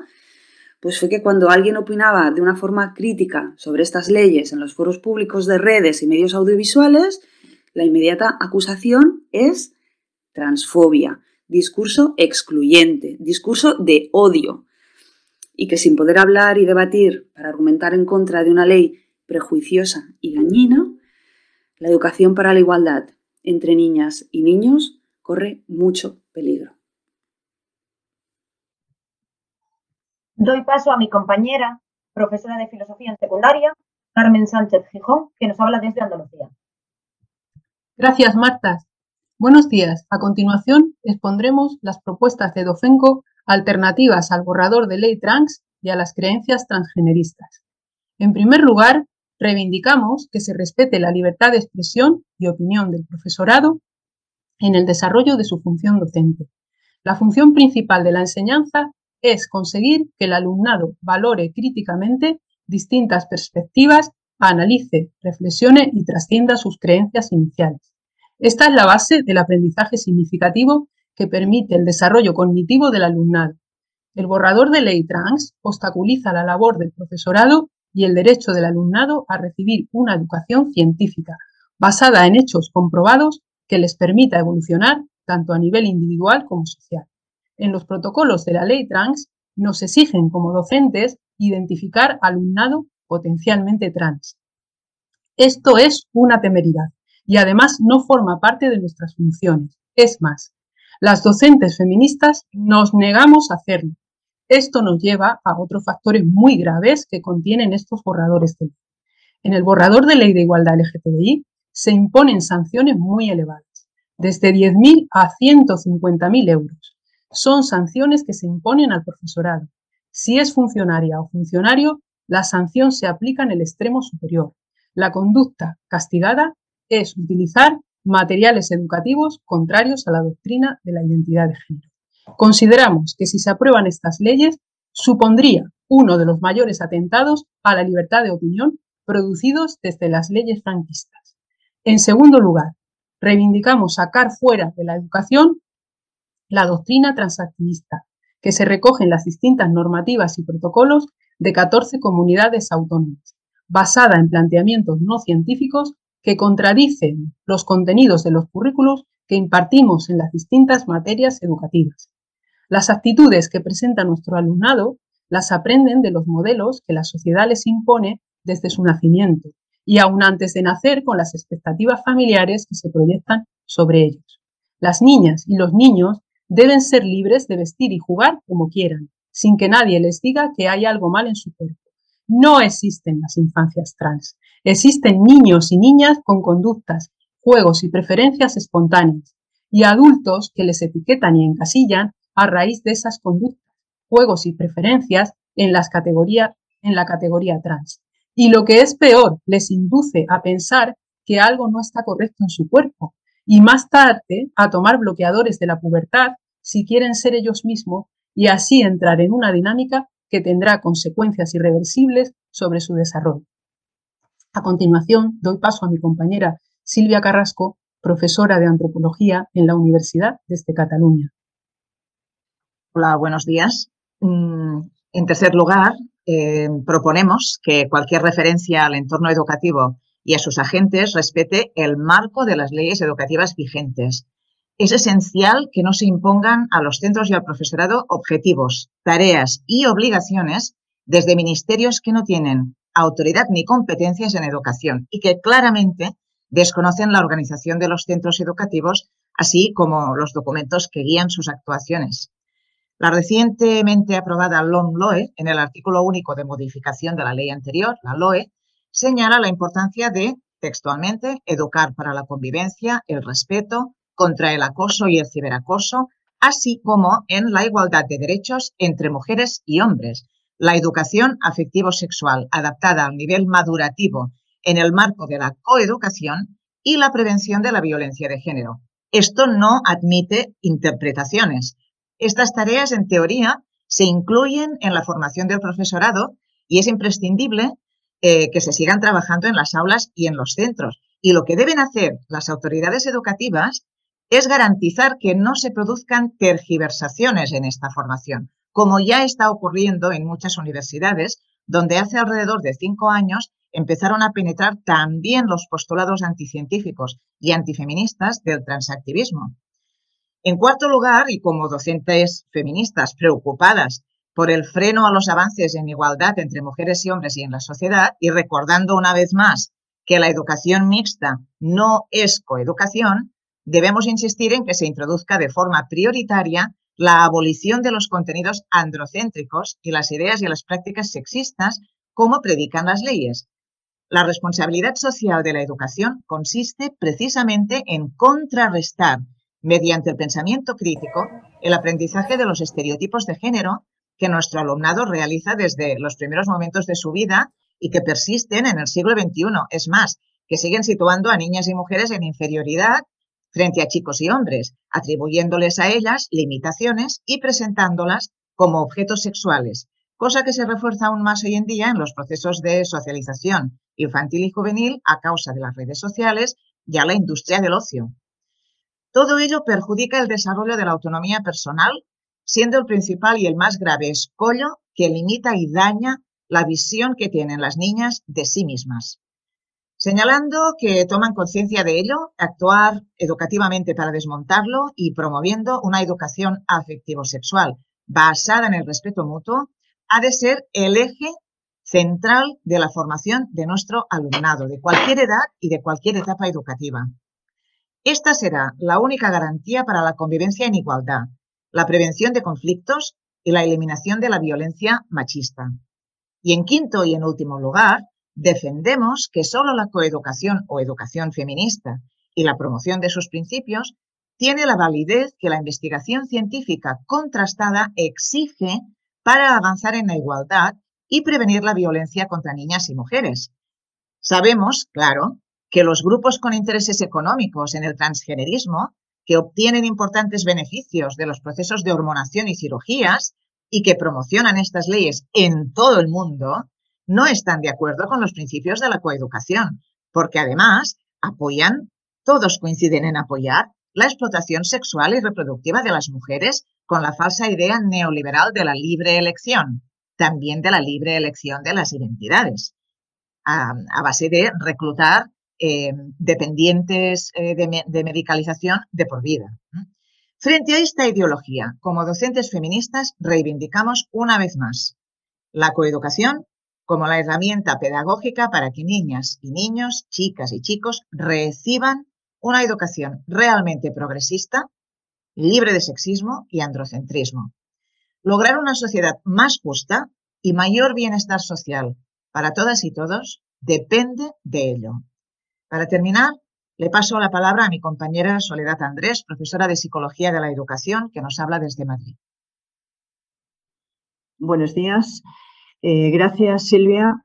pues fue que cuando alguien opinaba de una forma crítica sobre estas leyes en los foros públicos de redes y medios audiovisuales, la inmediata acusación es transfobia, discurso excluyente, discurso de odio. Y que sin poder hablar y debatir para argumentar en contra de una ley prejuiciosa y dañina, la educación para la igualdad entre niñas y niños corre mucho peligro. Doy paso a mi compañera, profesora de filosofía en secundaria, Carmen Sánchez Gijón, que nos habla desde Andalucía. Gracias, Marta. Buenos días. A continuación expondremos las propuestas de Dofenco alternativas al borrador de ley trans y a las creencias transgeneristas. En primer lugar, reivindicamos que se respete la libertad de expresión y opinión del profesorado en el desarrollo de su función docente. La función principal de la enseñanza es conseguir que el alumnado valore críticamente distintas perspectivas, analice, reflexione y trascienda sus creencias iniciales. Esta es la base del aprendizaje significativo que permite el desarrollo cognitivo del alumnado. El borrador de ley trans obstaculiza la labor del profesorado y el derecho del alumnado a recibir una educación científica basada en hechos comprobados que les permita evolucionar tanto a nivel individual como social. En los protocolos de la ley trans nos exigen como docentes identificar alumnado potencialmente trans. Esto es una temeridad y además no forma parte de nuestras funciones. Es más, las docentes feministas nos negamos a hacerlo. Esto nos lleva a otros factores muy graves que contienen estos borradores de ley. En el borrador de ley de igualdad LGTBI se imponen sanciones muy elevadas, desde 10.000 a 150.000 euros. Son sanciones que se imponen al profesorado. Si es funcionaria o funcionario, la sanción se aplica en el extremo superior. La conducta castigada es utilizar materiales educativos contrarios a la doctrina de la identidad de género. Consideramos que si se aprueban estas leyes, supondría uno de los mayores atentados a la libertad de opinión producidos desde las leyes franquistas. En segundo lugar, reivindicamos sacar fuera de la educación la doctrina transactivista, que se recoge en las distintas normativas y protocolos de 14 comunidades autónomas, basada en planteamientos no científicos que contradicen los contenidos de los currículos que impartimos en las distintas materias educativas. Las actitudes que presenta nuestro alumnado las aprenden de los modelos que la sociedad les impone desde su nacimiento y aún antes de nacer con las expectativas familiares que se proyectan sobre ellos. Las niñas y los niños deben ser libres de vestir y jugar como quieran, sin que nadie les diga que hay algo mal en su cuerpo. No existen las infancias trans. Existen niños y niñas con conductas, juegos y preferencias espontáneas, y adultos que les etiquetan y encasillan a raíz de esas conductas, juegos y preferencias en, las en la categoría trans. Y lo que es peor, les induce a pensar que algo no está correcto en su cuerpo y más tarde a tomar bloqueadores de la pubertad si quieren ser ellos mismos y así entrar en una dinámica que tendrá consecuencias irreversibles sobre su desarrollo. A continuación, doy paso a mi compañera Silvia Carrasco, profesora de antropología en la Universidad desde Cataluña. Hola, buenos días. Mm, en tercer lugar, eh, proponemos que cualquier referencia al entorno educativo y a sus agentes respete el marco de las leyes educativas vigentes es esencial que no se impongan a los centros y al profesorado objetivos, tareas y obligaciones desde ministerios que no tienen autoridad ni competencias en educación y que claramente desconocen la organización de los centros educativos, así como los documentos que guían sus actuaciones. La recientemente aprobada LOM-LOE, en el artículo único de modificación de la ley anterior, la LOE, señala la importancia de, textualmente, educar para la convivencia, el respeto, contra el acoso y el ciberacoso, así como en la igualdad de derechos entre mujeres y hombres, la educación afectivo-sexual adaptada al nivel madurativo en el marco de la coeducación y la prevención de la violencia de género. Esto no admite interpretaciones. Estas tareas, en teoría, se incluyen en la formación del profesorado y es imprescindible eh, que se sigan trabajando en las aulas y en los centros. Y lo que deben hacer las autoridades educativas es garantizar que no se produzcan tergiversaciones en esta formación, como ya está ocurriendo en muchas universidades, donde hace alrededor de cinco años empezaron a penetrar también los postulados anticientíficos y antifeministas del transactivismo. En cuarto lugar, y como docentes feministas preocupadas por el freno a los avances en igualdad entre mujeres y hombres y en la sociedad, y recordando una vez más que la educación mixta no es coeducación, debemos insistir en que se introduzca de forma prioritaria la abolición de los contenidos androcéntricos y las ideas y las prácticas sexistas como predican las leyes. La responsabilidad social de la educación consiste precisamente en contrarrestar, mediante el pensamiento crítico, el aprendizaje de los estereotipos de género que nuestro alumnado realiza desde los primeros momentos de su vida y que persisten en el siglo XXI. Es más, que siguen situando a niñas y mujeres en inferioridad frente a chicos y hombres, atribuyéndoles a ellas limitaciones y presentándolas como objetos sexuales, cosa que se refuerza aún más hoy en día en los procesos de socialización infantil y juvenil a causa de las redes sociales y a la industria del ocio. Todo ello perjudica el desarrollo de la autonomía personal, siendo el principal y el más grave escollo que limita y daña la visión que tienen las niñas de sí mismas señalando que toman conciencia de ello, actuar educativamente para desmontarlo y promoviendo una educación afectivo-sexual basada en el respeto mutuo, ha de ser el eje central de la formación de nuestro alumnado, de cualquier edad y de cualquier etapa educativa. Esta será la única garantía para la convivencia en igualdad, la prevención de conflictos y la eliminación de la violencia machista. Y en quinto y en último lugar, defendemos que solo la coeducación o educación feminista y la promoción de sus principios tiene la validez que la investigación científica contrastada exige para avanzar en la igualdad y prevenir la violencia contra niñas y mujeres. Sabemos, claro, que los grupos con intereses económicos en el transgenerismo, que obtienen importantes beneficios de los procesos de hormonación y cirugías y que promocionan estas leyes en todo el mundo, no están de acuerdo con los principios de la coeducación, porque además apoyan, todos coinciden en apoyar, la explotación sexual y reproductiva de las mujeres con la falsa idea neoliberal de la libre elección, también de la libre elección de las identidades, a, base de reclutar eh, dependientes eh, de, de medicalización de por vida. Frente a esta ideología, como docentes feministas, reivindicamos una vez más la coeducación como la herramienta pedagógica para que niñas y niños, chicas y chicos reciban una educación realmente progresista, libre de sexismo y androcentrismo. Lograr una sociedad más justa y mayor bienestar social para todas y todos depende de ello. Para terminar, le paso la palabra a mi compañera Soledad Andrés, profesora de Psicología de la Educación, que nos habla desde Madrid. Buenos días. Eh, gracias, Silvia.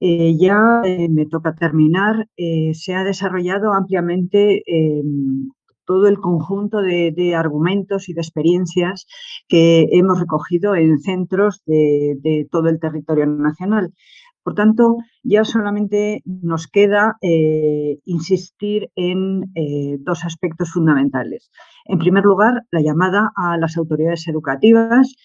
Eh, ya eh, me toca terminar. se ha desarrollado ampliamente em, todo el conjunto de, argumentos y de experiencias que hemos recogido en centros de, todo el territorio nacional. Por tanto, ya solamente nos queda insistir en dos aspectos fundamentales. En primer lugar, la llamada a las autoridades educativas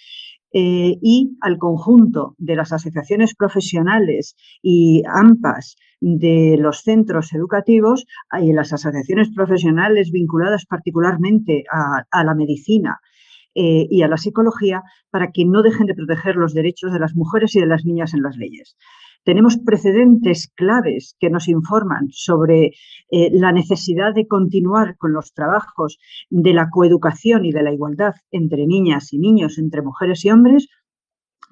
eh, y al conjunto de las asociaciones profesionales y AMPAs de los centros educativos y las asociaciones profesionales vinculadas particularmente a, la medicina eh, y a la psicología para que no dejen de proteger los derechos de las mujeres y de las niñas en las leyes. Tenemos precedentes claves que nos informan sobre eh, la necesidad de continuar con los trabajos de la coeducación y de la igualdad entre niñas y niños, entre mujeres y hombres,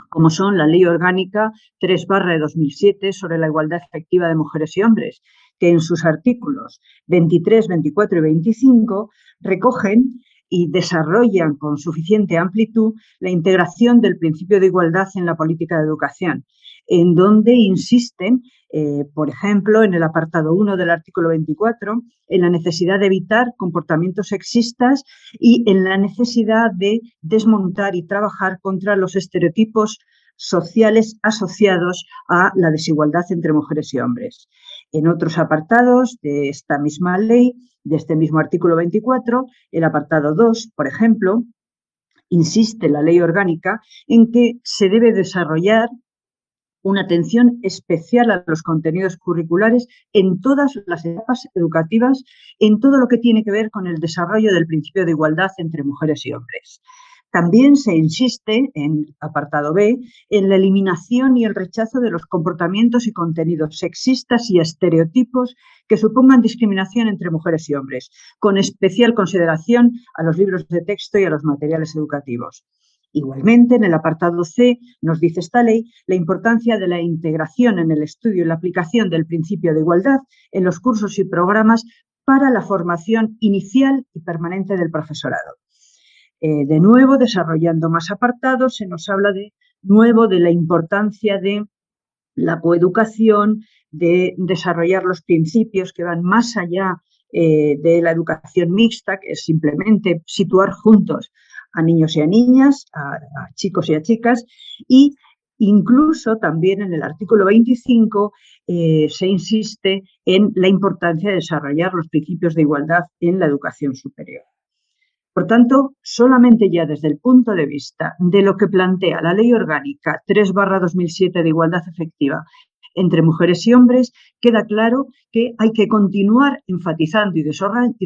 como son la Ley Orgánica 3 de 2007 sobre la igualdad efectiva de mujeres y hombres, que en sus artículos 23, 24 y 25 recogen y desarrollan con suficiente amplitud la integración del principio de igualdad en la política de educación en donde insisten, eh, por ejemplo, en el apartado 1 del artículo 24, en la necesidad de evitar comportamientos sexistas y en la necesidad de desmontar y trabajar contra los estereotipos sociales asociados a la desigualdad entre mujeres y hombres. En otros apartados de esta misma ley, de este mismo artículo 24, el apartado 2, por ejemplo, insiste la ley orgánica en que se debe desarrollar una atención especial a los contenidos curriculares en todas las etapas educativas, en todo lo que tiene que ver con el desarrollo del principio de igualdad entre mujeres y hombres. También se insiste, en apartado B, en la eliminación y el rechazo de los comportamientos y contenidos sexistas y estereotipos que supongan discriminación entre mujeres y hombres, con especial consideración a los libros de texto y a los materiales educativos. Igualmente, en el apartado C nos dice esta ley la importancia de la integración en el estudio y la aplicación del principio de igualdad en los cursos y programas para la formación inicial y permanente del profesorado. Eh, de nuevo, desarrollando más apartados, se nos habla de nuevo de la importancia de la coeducación, de desarrollar los principios que van más allá eh, de la educación mixta, que es simplemente situar juntos a niños y a niñas, a, chicos y a chicas, y incluso también en el artículo 25 eh, se insiste en la importancia de desarrollar los principios de igualdad en la educación superior. Por tanto, solamente ya desde el punto de vista de lo que plantea la Ley Orgánica 3-2007 de Igualdad Efectiva entre mujeres y hombres, queda claro que hay que continuar enfatizando y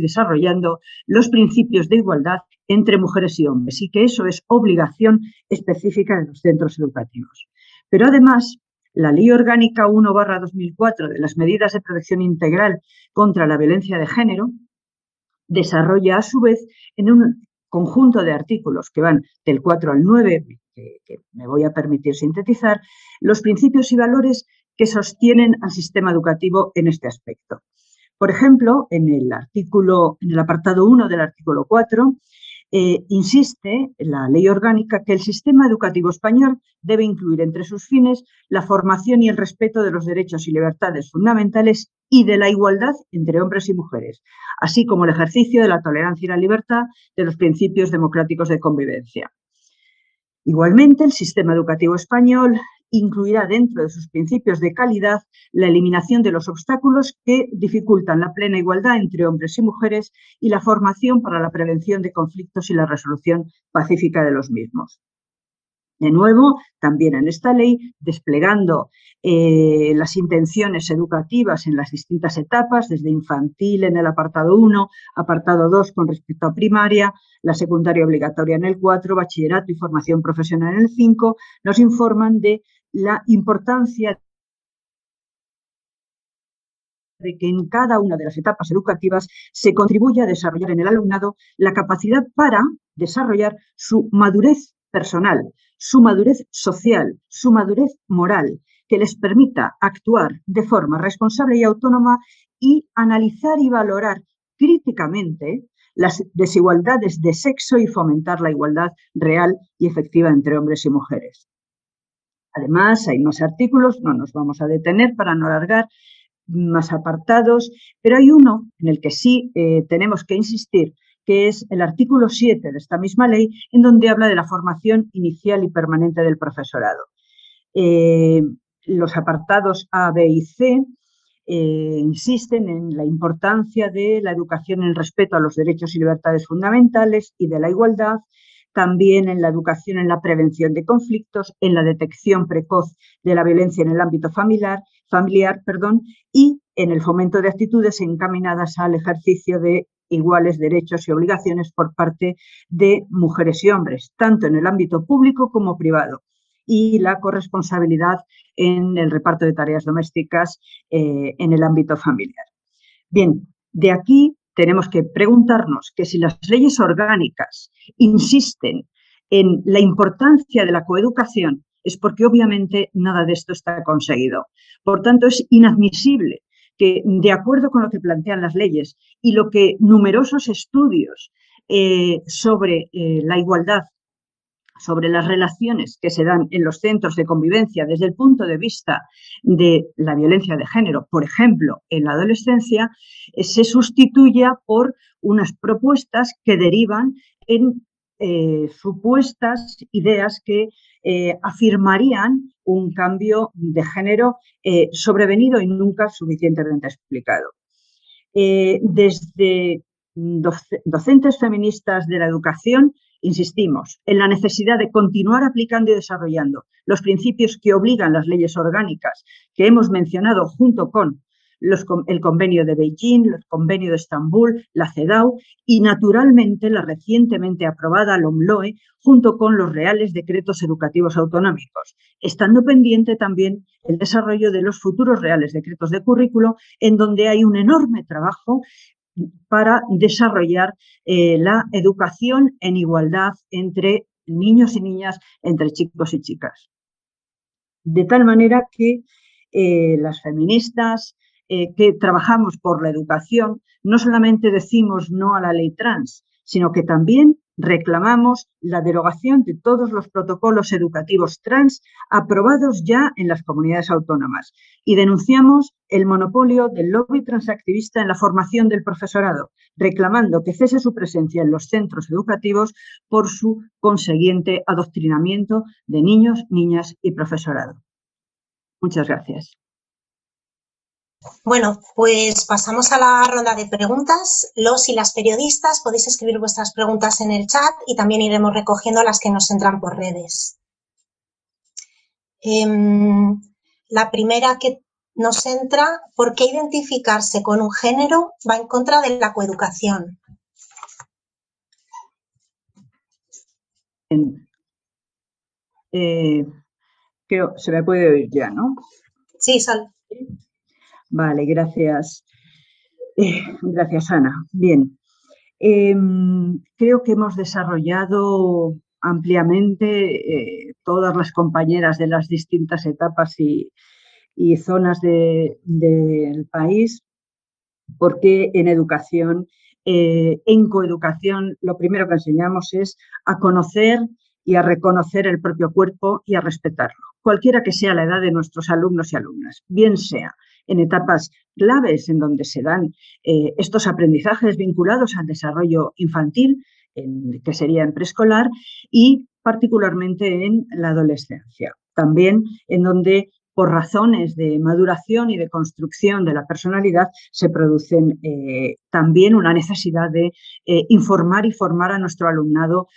desarrollando los principios de igualdad entre mujeres y hombres y que eso es obligación específica de los centros educativos. Pero además, la Ley Orgánica 1-2004 de las medidas de protección integral contra la violencia de género desarrolla a su vez en un conjunto de artículos que van del 4 al 9, que, me voy a permitir sintetizar, los principios y valores que sostienen al sistema educativo en este aspecto. Por ejemplo, en el apartado 1 del artículo 4, eh, insiste la ley orgánica que el sistema educativo español debe incluir entre sus fines la formación y el respeto de los derechos y libertades fundamentales y de la igualdad entre hombres y mujeres, así como el ejercicio de la tolerancia y la libertad de los principios democráticos de convivencia. Igualmente, el sistema educativo español incluirá dentro de sus principios de calidad la eliminación de los obstáculos que dificultan la plena igualdad entre hombres y mujeres y la formación para la prevención de conflictos y la resolución pacífica de los mismos. De nuevo, también en esta ley, desplegando eh, las intenciones educativas en las distintas etapas, desde infantil en el apartado 1, apartado 2 con respecto a primaria, la secundaria obligatoria en el 4, bachillerato y formación profesional en el 5, nos informan de la importancia de que en cada una de las etapas educativas se contribuya a desarrollar en el alumnado la capacidad para desarrollar su madurez personal, su madurez social, su madurez moral, que les permita actuar de forma responsable y autónoma y analizar y valorar críticamente las desigualdades de sexo y fomentar la igualdad real y efectiva entre hombres y mujeres. Además, hay más artículos, no nos vamos a detener para no alargar, más apartados, pero hay uno en el que sí eh, tenemos que insistir, que es el artículo 7 de esta misma ley, en donde habla de la formación inicial y permanente del profesorado. Eh, los apartados A, B y C eh, insisten en la importancia de la educación en respeto a los derechos y libertades fundamentales y de la igualdad, también en la educación en la prevención de conflictos, en la detección precoz de la violencia en el ámbito familiar, familiar perdón, y en el fomento de actitudes encaminadas al ejercicio de iguales derechos y obligaciones por parte de mujeres y hombres, tanto en el ámbito público como privado, y la corresponsabilidad en el reparto de tareas domésticas eh, en el ámbito familiar. Bien, de aquí tenemos que preguntarnos que si las leyes orgánicas insisten en la importancia de la coeducación, es porque obviamente nada de esto está conseguido. Por tanto, es inadmisible que, de acuerdo con lo que plantean las leyes y lo que numerosos estudios eh, sobre eh, la igualdad sobre las relaciones que se dan en los centros de convivencia desde el punto de vista de la violencia de género, por ejemplo, en la adolescencia, eh, se sustituya por unas propuestas que derivan en eh, supuestas ideas que eh, afirmarían un cambio de género sobrevenido y nunca suficientemente explicado. desde docentes feministas de la educación Insistimos en la necesidad de continuar aplicando y desarrollando los principios que obligan las leyes orgánicas que hemos mencionado junto con el convenio de Beijing, el convenio de Estambul, la CEDAW y, naturalmente, la recientemente aprobada LOMLOE, junto con los reales decretos educativos autonómicos, estando pendiente también el desarrollo de los futuros reales decretos de currículo, en donde hay un enorme trabajo para desarrollar eh, la educación en igualdad entre niños y niñas entre chicos y chicas. De tal manera que eh, las feministas eh, que trabajamos por la educación no solamente decimos no a la ley trans, sino que también reclamamos la derogación de todos los protocolos educativos trans aprobados ya en las comunidades autónomas y denunciamos el monopolio del lobby transactivista en la formación del profesorado, reclamando que cese su presencia en los centros educativos por su consiguiente adoctrinamiento de niños, niñas y profesorado. Muchas gracias. Bueno, pues pasamos a la ronda de preguntas. Los y las periodistas podéis escribir vuestras preguntas en el chat y también iremos recogiendo las que nos entran por redes. Em, la primera que nos entra, ¿por qué identificarse con un género va en contra de la coeducación? Eh, creo, se me puede oír ya, ¿no? Sí, Sal. Vale, gracias. Eh, gracias, Ana. Bien. Em, creo que hemos desarrollado ampliamente eh, todas las compañeras de las distintas etapas y, zonas del país, porque en educación, eh, en coeducación, lo primero que enseñamos es a conocer y a reconocer el propio cuerpo y a respetarlo, cualquiera que sea la edad de nuestros alumnos y alumnas, bien sea en etapas claves en donde se dan eh, estos aprendizajes vinculados al desarrollo infantil, que sería en preescolar, y particularmente en la adolescencia. También en donde por razones de maduración y de construcción de la personalidad, se producen eh, también una necesidad de eh, informar y formar a nuestro alumnado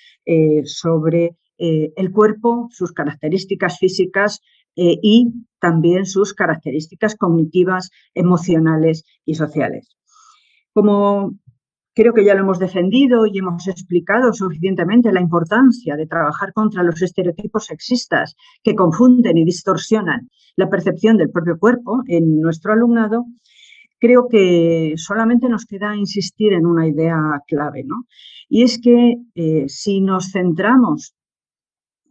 sobre el cuerpo, sus características físicas, eh, y también sus características cognitivas, emocionales y sociales. Como creo que ya lo hemos defendido y hemos explicado suficientemente la importancia de trabajar contra los estereotipos sexistas que confunden y distorsionan la percepción del propio cuerpo en nuestro alumnado, creo que solamente nos queda insistir en una idea clave, ¿no? Y es que eh, si nos centramos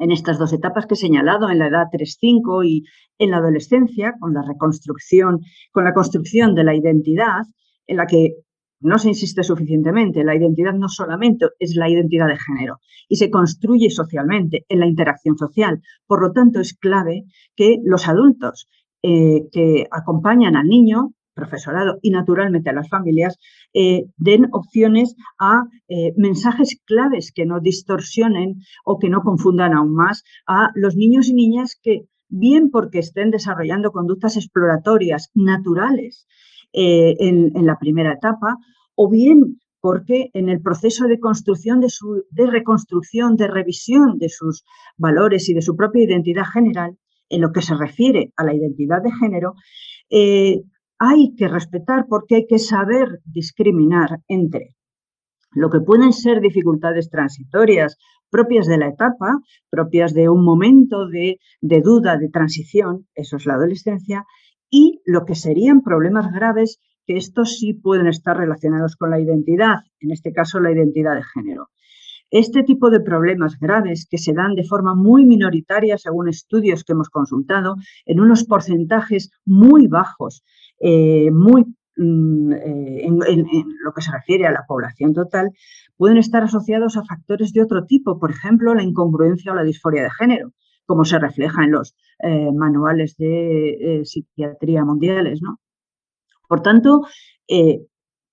en estas dos etapas que he señalado, en la edad 3-5 y en la adolescencia, con la reconstrucción, con la construcción de la identidad, en la que no se insiste suficientemente, la identidad no solamente es la identidad de género y se construye socialmente en la interacción social. Por lo tanto, es clave que los adultos eh, que acompañan al niño profesorado y naturalmente a las familias eh, den opciones a eh, mensajes claves que no distorsionen o que no confundan aún más a los niños y niñas que bien porque estén desarrollando conductas exploratorias naturales eh, en, la primera etapa o bien porque en el proceso de construcción de, su, de reconstrucción, de revisión de sus valores y de su propia identidad general, en lo que se refiere a la identidad de género, hay que respetar porque hay que saber discriminar entre lo que pueden ser dificultades transitorias propias de la etapa, propias de un momento de, duda, de transición, eso es la adolescencia, y lo que serían problemas graves que estos sí pueden estar relacionados con la identidad, en este caso la identidad de género. Este tipo de problemas graves que se dan de forma muy minoritaria, según estudios que hemos consultado, en unos porcentajes muy bajos, eh, muy mm, eh, en, lo que se refiere a la población total, pueden estar asociados a factores de otro tipo, por ejemplo, la incongruencia o la disforia de género, como se refleja en los eh, manuales de psiquiatría mundiales. ¿no? Por tanto,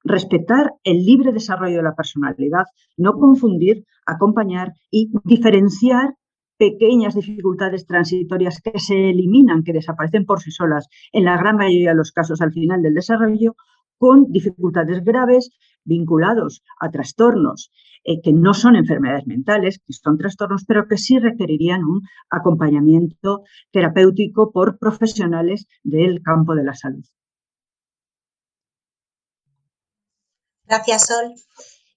respetar el libre desarrollo de la personalidad, no confundir, acompañar y diferenciar pequeñas dificultades transitorias que se eliminan, que desaparecen por sí solas en la gran mayoría de los casos al final del desarrollo, con dificultades graves vinculados a trastornos eh, que no son enfermedades mentales, que son trastornos, pero que sí requerirían un acompañamiento terapéutico por profesionales del campo de la salud. Gracias, Sol.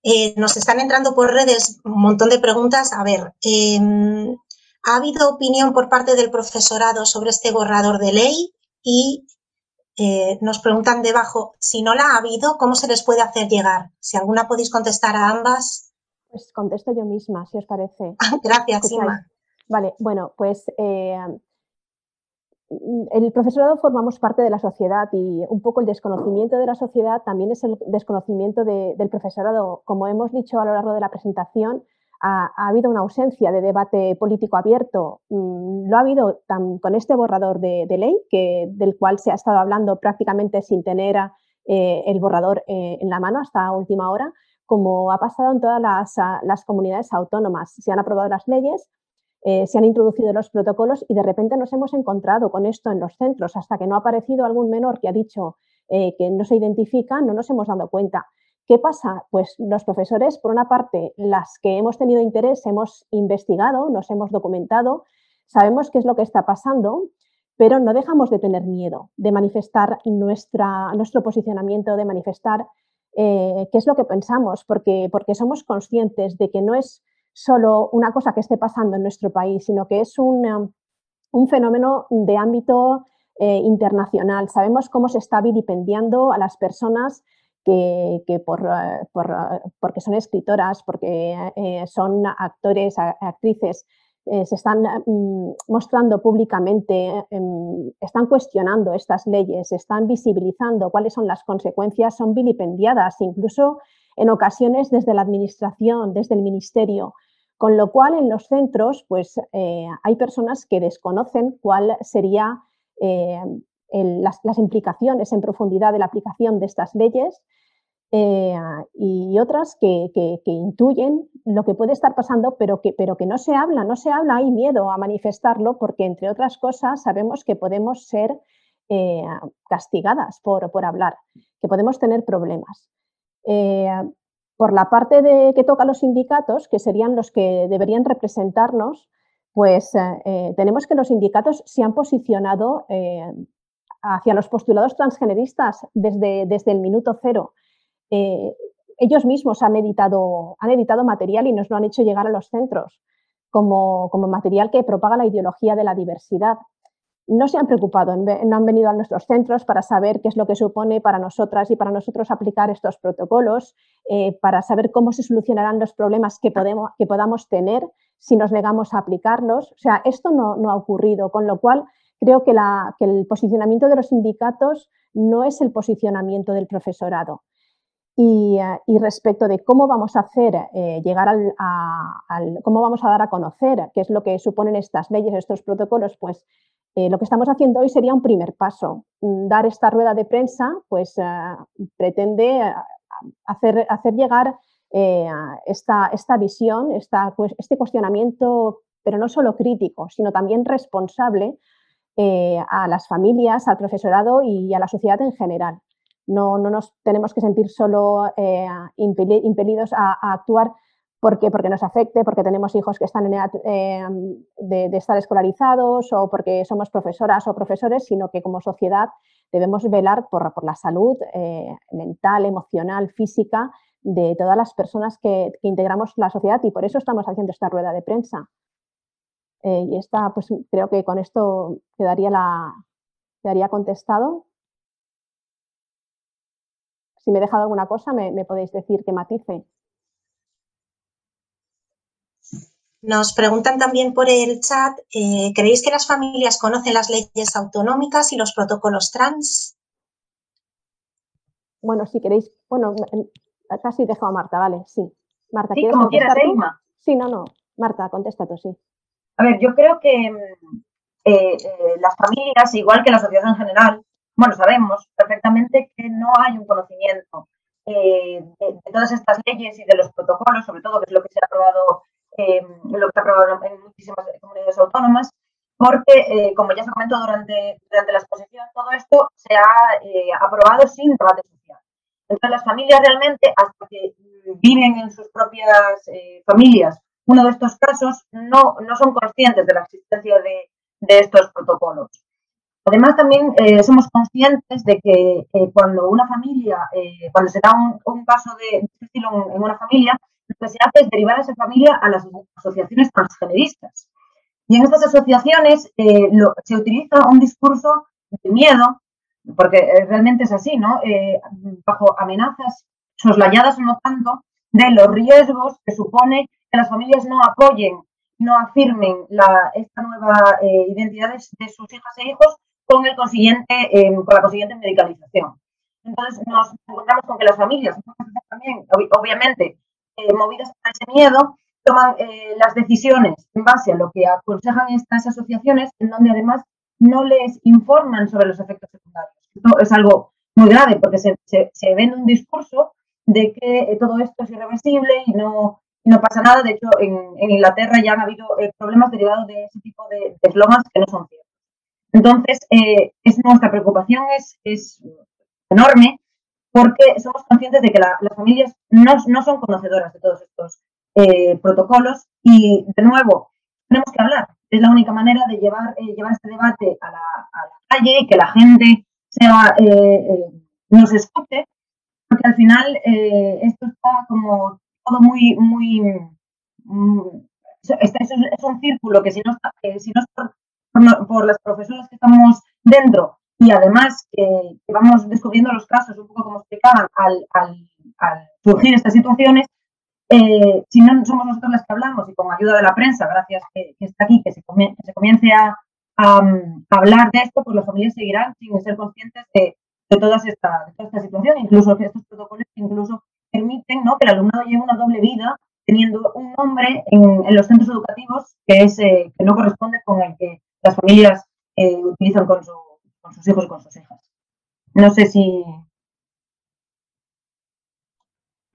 Eh, nos están entrando por redes un montón de preguntas. A ver, em, ¿ha habido opinión por parte del profesorado sobre este borrador de ley? Y eh, nos preguntan debajo, si no la ha habido, ¿cómo se les puede hacer llegar? Si alguna podéis contestar a ambas. Pues contesto yo misma, si os parece. [laughs] Gracias, Sima. Vale, bueno, pues eh, el profesorado formamos parte de la sociedad y un poco el desconocimiento de la sociedad también es el desconocimiento del profesorado. Como hemos dicho a lo largo de la presentación, ha, habido una ausencia de debate político abierto. Mm, lo ha habido con este borrador de, ley, que, del cual se ha estado hablando prácticamente sin tener eh, el borrador eh, en la mano hasta última hora, como ha pasado en todas las, comunidades autónomas. Se han aprobado las leyes, eh, se han introducido los protocolos y de repente nos hemos encontrado con esto en los centros. Hasta que no ha aparecido algún menor que ha dicho que no se identifica, no nos hemos dado cuenta. ¿Qué pasa? Pues los profesores, por una parte, las que hemos tenido interés, hemos investigado, nos hemos documentado, sabemos qué es lo que está pasando, pero no dejamos de tener miedo de manifestar nuestra, nuestro posicionamiento, de manifestar eh, qué es lo que pensamos, porque, porque somos conscientes de que no es solo una cosa que esté pasando en nuestro país, sino que es un, un fenómeno de ámbito eh, internacional. Sabemos cómo se está vilipendiando a las personas que, por, eh, eh, porque son escritoras, porque eh, son actores, actrices, se están mm, mostrando públicamente, em, están cuestionando estas leyes, están visibilizando cuáles son las consecuencias, son vilipendiadas, incluso en ocasiones desde la administración, desde el ministerio. Con lo cual, en los centros, pues hay personas que desconocen cuál sería las, implicaciones en profundidad de la aplicación de estas leyes eh, y otras que, intuyen lo que puede estar pasando, pero que, pero que no se habla, no se habla, hay miedo a manifestarlo porque, entre otras cosas, sabemos que podemos ser eh, castigadas por, por, hablar, que podemos tener problemas. Eh, por la parte de que toca los sindicatos, que serían los que deberían representarnos, pues tenemos que los sindicatos se han posicionado hacia los postulados transgeneristas desde, desde el minuto cero. Eh, ellos mismos han editado, han editado material y nos lo han hecho llegar a los centros como, material que propaga la ideología de la diversidad. No se han preocupado, no han venido a nuestros centros para saber qué es lo que supone para nosotras y para nosotros aplicar estos protocolos, eh, para saber cómo se solucionarán los problemas que, podemos, que podamos tener si nos negamos a aplicarlos. O sea, esto no, no ha ocurrido, con lo cual creo que, la, que, el posicionamiento de los sindicatos no es el posicionamiento del profesorado. Y, y respecto de cómo vamos a hacer eh, llegar al, al, cómo vamos a dar a conocer qué es lo que suponen estas leyes, estos protocolos, pues eh, lo que estamos haciendo hoy sería un primer paso. Mm, dar esta rueda de prensa, pues eh, pretende hacer, hacer llegar esta, esta visión, esta, este cuestionamiento, pero no solo crítico, sino también responsable eh, a las familias, al profesorado y a la sociedad en general. No, no nos tenemos que sentir solo eh, impelidos a, actuar porque, porque nos afecte, porque tenemos hijos que están en edad eh, de, estar escolarizados o porque somos profesoras o profesores, sino que como sociedad debemos velar por, por la salud mental, emocional, física de todas las personas que, integramos la sociedad y por eso estamos haciendo esta rueda de prensa. Eh, y esta, pues creo que con esto quedaría, la, quedaría contestado. Si me he dejado alguna cosa, me, podéis decir que matice. Nos preguntan también por el chat, eh, ¿creéis que las familias conocen las leyes autonómicas y los protocolos trans? Bueno, si queréis, bueno, casi dejo a Marta, vale, sí. Marta, sí, ¿quieres como quieras, Sí, no, no. Marta, contesta tú, sí. A ver, yo creo que mm, eh, eh, las familias, igual que la sociedad en general, bueno, sabemos perfectamente que no hay un conocimiento eh, de, todas estas leyes y de los protocolos, sobre todo, que es lo que se ha aprobado, lo que ha aprobado en muchísimas comunidades autónomas, porque, como ya se comentó durante, durante la exposición, todo esto se ha aprobado sin debate social. Entonces, las familias realmente, hasta que viven en sus propias familias uno de estos casos no, no son conscientes de la existencia de, estos protocolos. Además, también eh, somos conscientes de que eh, cuando una familia, eh, cuando se da un, caso de estilo en, una familia, lo que se hace es derivar a esa familia a las asociaciones transgeneristas. Y en estas asociaciones se utiliza un discurso de miedo, porque realmente es así, ¿no? bajo amenazas soslayadas o no tanto, de los riesgos que supone que las familias no apoyen, no afirmen la, esta nueva eh, identidad de, sus hijas e hijos con, el consiguiente, em, con la consiguiente medicalización. Entonces nos encontramos con que las familias, también, obviamente, eh, movidas por ese miedo, toman eh, las decisiones en base a lo que aconsejan estas asociaciones, en donde además no les informan sobre los efectos secundarios. Esto es algo muy grave porque se, se, vende un discurso de que eh, todo esto es irreversible y no, no pasa nada. De hecho, en, Inglaterra ya han habido problemas derivados de ese tipo de eslogans que no son ciertos. Entonces, es, nuestra preocupación es, es enorme porque somos conscientes de que las familias no, no, son conocedoras de todos estos eh, protocolos y, de nuevo, tenemos que hablar. Es la única manera de llevar, eh, llevar este debate a la, calle y que la gente eh, nos escuche, porque al final esto está como todo muy, muy, mm, es, es, un círculo que si no, si no es por, por las profesoras que estamos dentro y además que, vamos descubriendo los casos, un poco como explicaban, al, surgir estas situaciones, eh, si no somos nosotros las que hablamos y con ayuda de la prensa, gracias que, está aquí, que se, comience a, hablar de esto, pues las familias seguirán sin ser conscientes de, toda, esta, esta situación, incluso que estos protocolos incluso permiten ¿no? que el alumnado lleve una doble vida teniendo un nombre en, los centros educativos que, es, eh, que no corresponde con el que las familias eh, utilizan con su con sus hijos y con sus hijas. No sé si...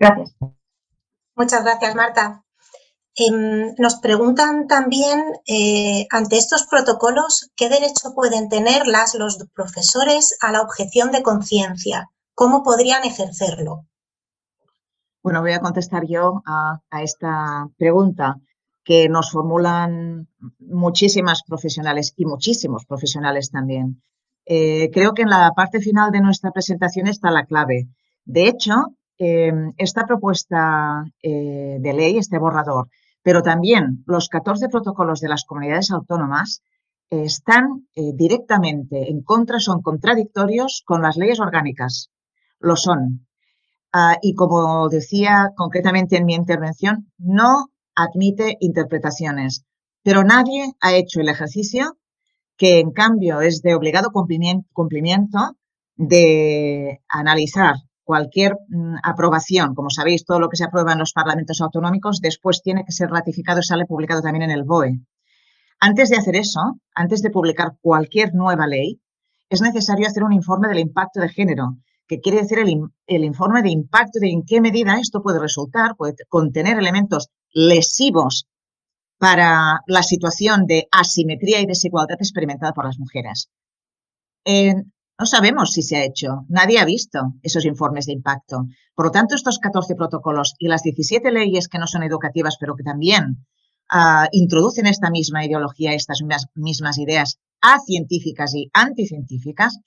Gracias. Muchas gracias, Marta. Em, nos preguntan también, eh, ante estos protocolos, ¿qué derecho pueden tener las, los profesores a la objeción de conciencia? ¿Cómo podrían ejercerlo? Bueno, voy a contestar yo a, a, esta pregunta que nos formulan muchísimas profesionales y muchísimos profesionales también. Eh, creo que en la parte final de nuestra presentación está la clave. De hecho, eh, esta propuesta eh, de ley, este borrador, pero también los 14 protocolos de las comunidades autónomas están directamente en contra, son contradictorios con las leyes orgánicas. Lo son. Ah, y como decía concretamente en mi intervención, no admite interpretaciones, pero nadie ha hecho el ejercicio que en cambio es de obligado cumplimiento de analizar cualquier mm, aprobación, como sabéis, todo lo que se aprueba en los parlamentos autonómicos después tiene que ser ratificado y sale publicado también en el BOE. Antes de hacer eso, antes de publicar cualquier nueva ley, es necesario hacer un informe del impacto de género, que quiere decir el, el informe de impacto de en qué medida esto puede resultar, puede contener elementos lesivos para la situación de asimetría y desigualdad experimentada por las mujeres. Eh, no sabemos si se ha hecho, nadie ha visto esos informes de impacto. Por lo tanto, estos 14 protocolos y las 17 leyes que no son educativas, pero que también ah, introducen esta misma ideología, estas mismas, ideas acientíficas y anticientíficas,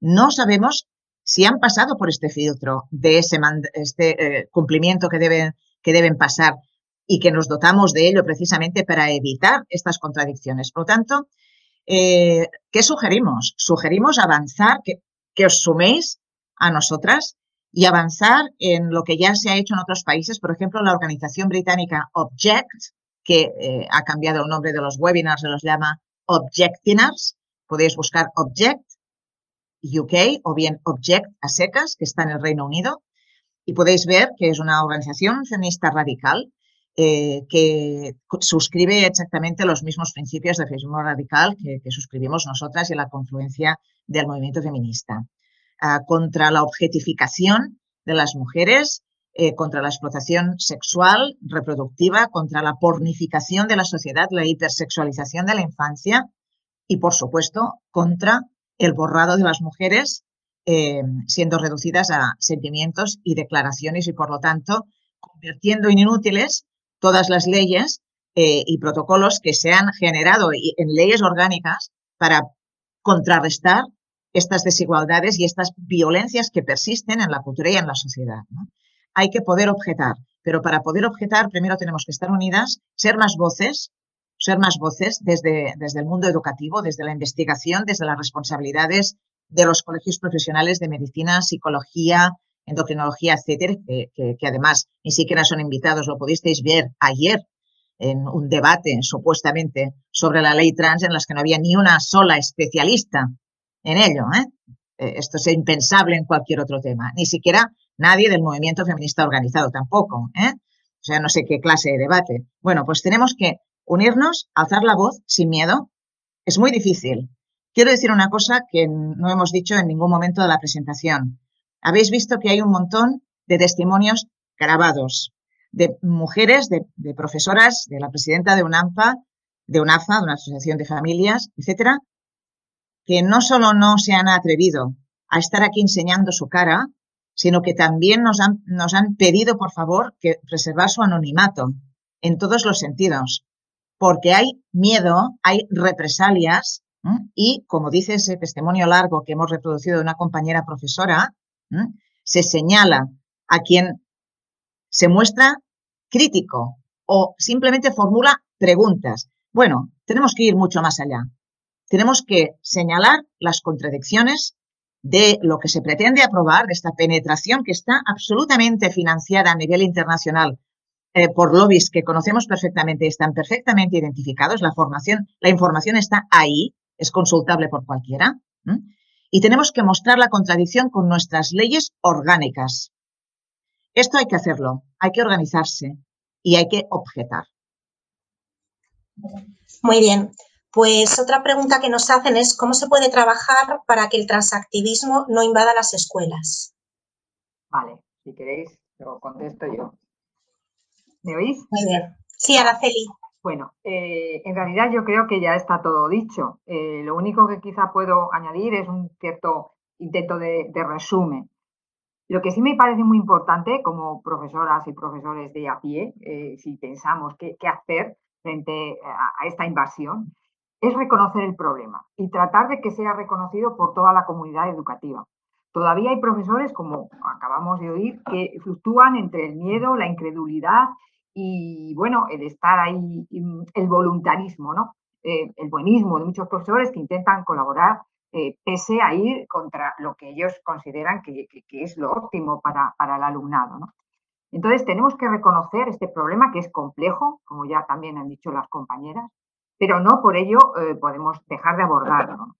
no sabemos si han pasado por este filtro de ese este, eh, cumplimiento que deben pasar y que nos dotamos de ello precisamente para evitar estas contradicciones. Por lo tanto, eh, ¿qué sugerimos? Sugerimos avanzar, que, os suméis a nosotras y avanzar en lo que ya se ha hecho en otros países. Por ejemplo, la organización británica Object, que eh, ha cambiado el nombre de los webinars, se los llama Objectinars. Podéis buscar Object UK o bien Object a secas, que está en el Reino Unido. Y podéis ver que es una organización feminista radical eh, que suscribe exactamente los mismos principios de feminismo radical que, suscribimos nosotras y la confluencia del movimiento feminista. Ah, contra la objetificación de las mujeres, eh, contra la explotación sexual, reproductiva, contra la pornificación de la sociedad, la hipersexualización de la infancia y, por supuesto, contra el borrado de las mujeres eh, siendo reducidas a sentimientos y declaraciones y, por lo tanto, convirtiendo en inútiles todas las leyes eh, y protocolos que se han generado en leyes orgánicas para contrarrestar estas desigualdades y estas violencias que persisten en la cultura y en la sociedad. Hay que poder objetar, pero para poder objetar primero tenemos que estar unidas, ser más voces, ser más voces desde, desde el mundo educativo, desde la investigación, desde las responsabilidades de los colegios profesionales de medicina, psicología, endocrinología, etcétera, que, además ni siquiera son invitados, lo pudisteis ver ayer en un debate supuestamente sobre la ley trans en las que no había ni una sola especialista en ello. ¿eh? Eh, esto es impensable en cualquier otro tema. Ni siquiera nadie del movimiento feminista organizado tampoco. ¿eh? O sea, no sé qué clase de debate. Bueno, pues tenemos que unirnos, alzar la voz sin miedo. Es muy difícil. Quiero decir una cosa que no hemos dicho en ningún momento de la presentación. Habéis visto que hay un montón de testimonios grabados de mujeres, de, profesoras, de la presidenta de UNAMPA, de UNAFA, de una asociación de familias, etcétera, que no solo no se han atrevido a estar aquí enseñando su cara, sino que también nos han, nos han pedido, por favor, que preservar su anonimato en todos los sentidos, porque hay miedo, hay represalias y, como dice ese testimonio largo que hemos reproducido de una compañera profesora, se señala a quien se muestra crítico o simplemente formula preguntas. Bueno, tenemos que ir mucho más allá. Tenemos que señalar las contradicciones de lo que se pretende aprobar, de esta penetración que está absolutamente financiada a nivel internacional eh, por lobbies que conocemos perfectamente y están perfectamente identificados. La, formación, la información está ahí, es consultable por cualquiera. Y tenemos que mostrar la contradicción con nuestras leyes orgánicas. Esto hay que hacerlo, hay que organizarse y hay que objetar. Muy bien. Pues otra pregunta que nos hacen es cómo se puede trabajar para que el transactivismo no invada las escuelas. Vale, si queréis, lo contesto yo. ¿Me oís? Muy bien. Sí, Araceli. Bueno, eh, en realidad yo creo que ya está todo dicho. Eh, lo único que quizá puedo añadir es un cierto intento de resumen. Lo que sí me parece muy importante como profesoras y profesores de a pie, eh, si pensamos qué, hacer frente a, esta invasión, es reconocer el problema y tratar de que sea reconocido por toda la comunidad educativa. Todavía hay profesores, como acabamos de oír, que fluctúan entre el miedo, la incredulidad y, bueno, el estar ahí, el voluntarismo, ¿no? Eh, el buenismo de muchos profesores que intentan colaborar eh, pese a ir contra lo que ellos consideran que, es lo óptimo para, el alumnado. Entonces, tenemos que reconocer este problema que es complejo, como ya también han dicho las compañeras, pero no por ello eh, podemos dejar de abordarlo.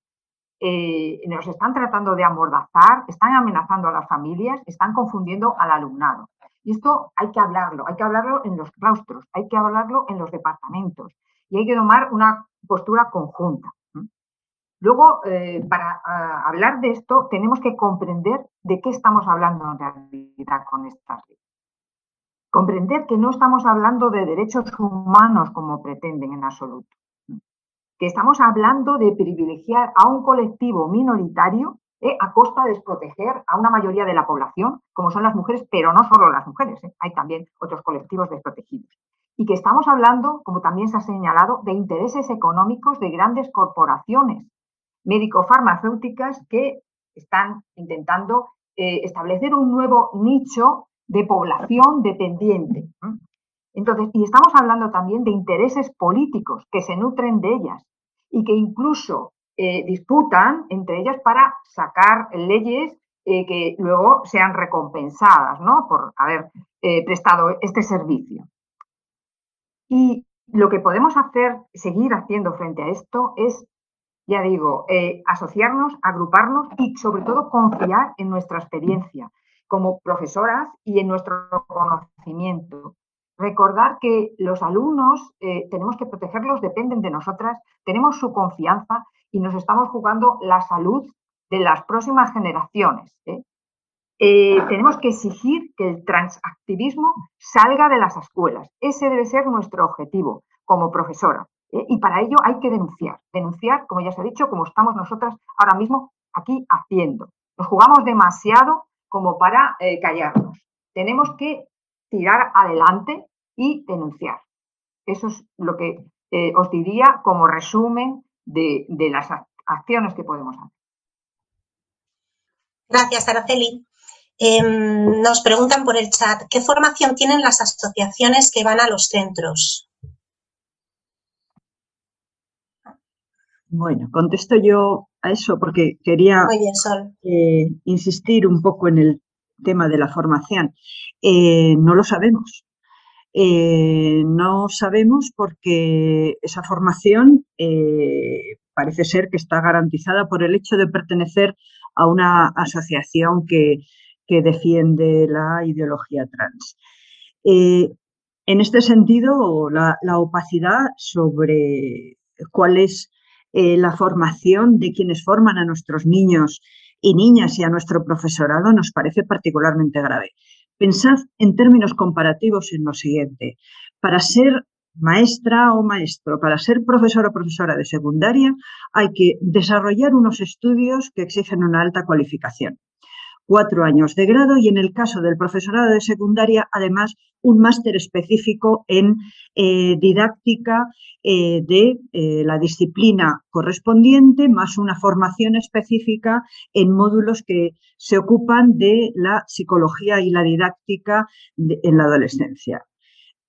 Eh, nos están tratando de amordazar, están amenazando a las familias, están confundiendo al alumnado. Y esto hay que hablarlo, hay que hablarlo en los claustros, hay que hablarlo en los departamentos y hay que tomar una postura conjunta. Luego, eh, para ah, hablar de esto, tenemos que comprender de qué estamos hablando en realidad con esta ley. Comprender que no estamos hablando de derechos humanos como pretenden en absoluto. Que estamos hablando de privilegiar a un colectivo minoritario eh, a costa de desproteger a una mayoría de la población, como son las mujeres, pero no solo las mujeres, eh, hay también otros colectivos desprotegidos. Y que estamos hablando, como también se ha señalado, de intereses económicos de grandes corporaciones médico-farmacéuticas que están intentando eh, establecer un nuevo nicho de población dependiente. Entonces, y estamos hablando también de intereses políticos que se nutren de ellas y que incluso eh, disputan entre ellas para sacar leyes eh, que luego sean recompensadas ¿no? por haber prestado este servicio. Y lo que podemos hacer, seguir haciendo frente a esto, es ya digo, eh, asociarnos, agruparnos y sobre todo confiar en nuestra experiencia como profesoras y en nuestro conocimiento. Recordar que los alumnos eh, tenemos que protegerlos, dependen de nosotras, tenemos su confianza y nos estamos jugando la salud de las próximas generaciones. ¿eh? tenemos que exigir que el transactivismo salga de las escuelas. Ese debe ser nuestro objetivo como profesora. ¿eh? y para ello hay que denunciar. Denunciar, como ya se ha dicho, como estamos nosotras ahora mismo aquí haciendo. Nos jugamos demasiado como para eh, callarnos. Tenemos que tirar adelante y denunciar. Eso es lo que eh, os diría como resumen de, de las acciones que podemos hacer. Gracias, Araceli. Em, nos preguntan por el chat, ¿qué formación tienen las asociaciones que van a los centros? Bueno, contesto yo a eso porque quería Sol. Eh, insistir un poco en el tema de la formación? Eh, no lo sabemos. Eh, no sabemos porque esa formación parece ser que está garantizada por el hecho de pertenecer a una asociación que, defiende la ideología trans. en este sentido, la opacidad sobre cuál es la formación de quienes forman a nuestros niños y niñas y a nuestro profesorado nos parece particularmente grave. Pensad en términos comparativos en lo siguiente. Para ser maestra o maestro, para ser profesor o profesora de secundaria, hay que desarrollar unos estudios que exigen una alta cualificación cuatro años de grado y en el caso del profesorado de secundaria, además, un máster específico en eh, didáctica eh, de eh, la disciplina correspondiente, más una formación específica en módulos que se ocupan de la psicología y la didáctica en la adolescencia.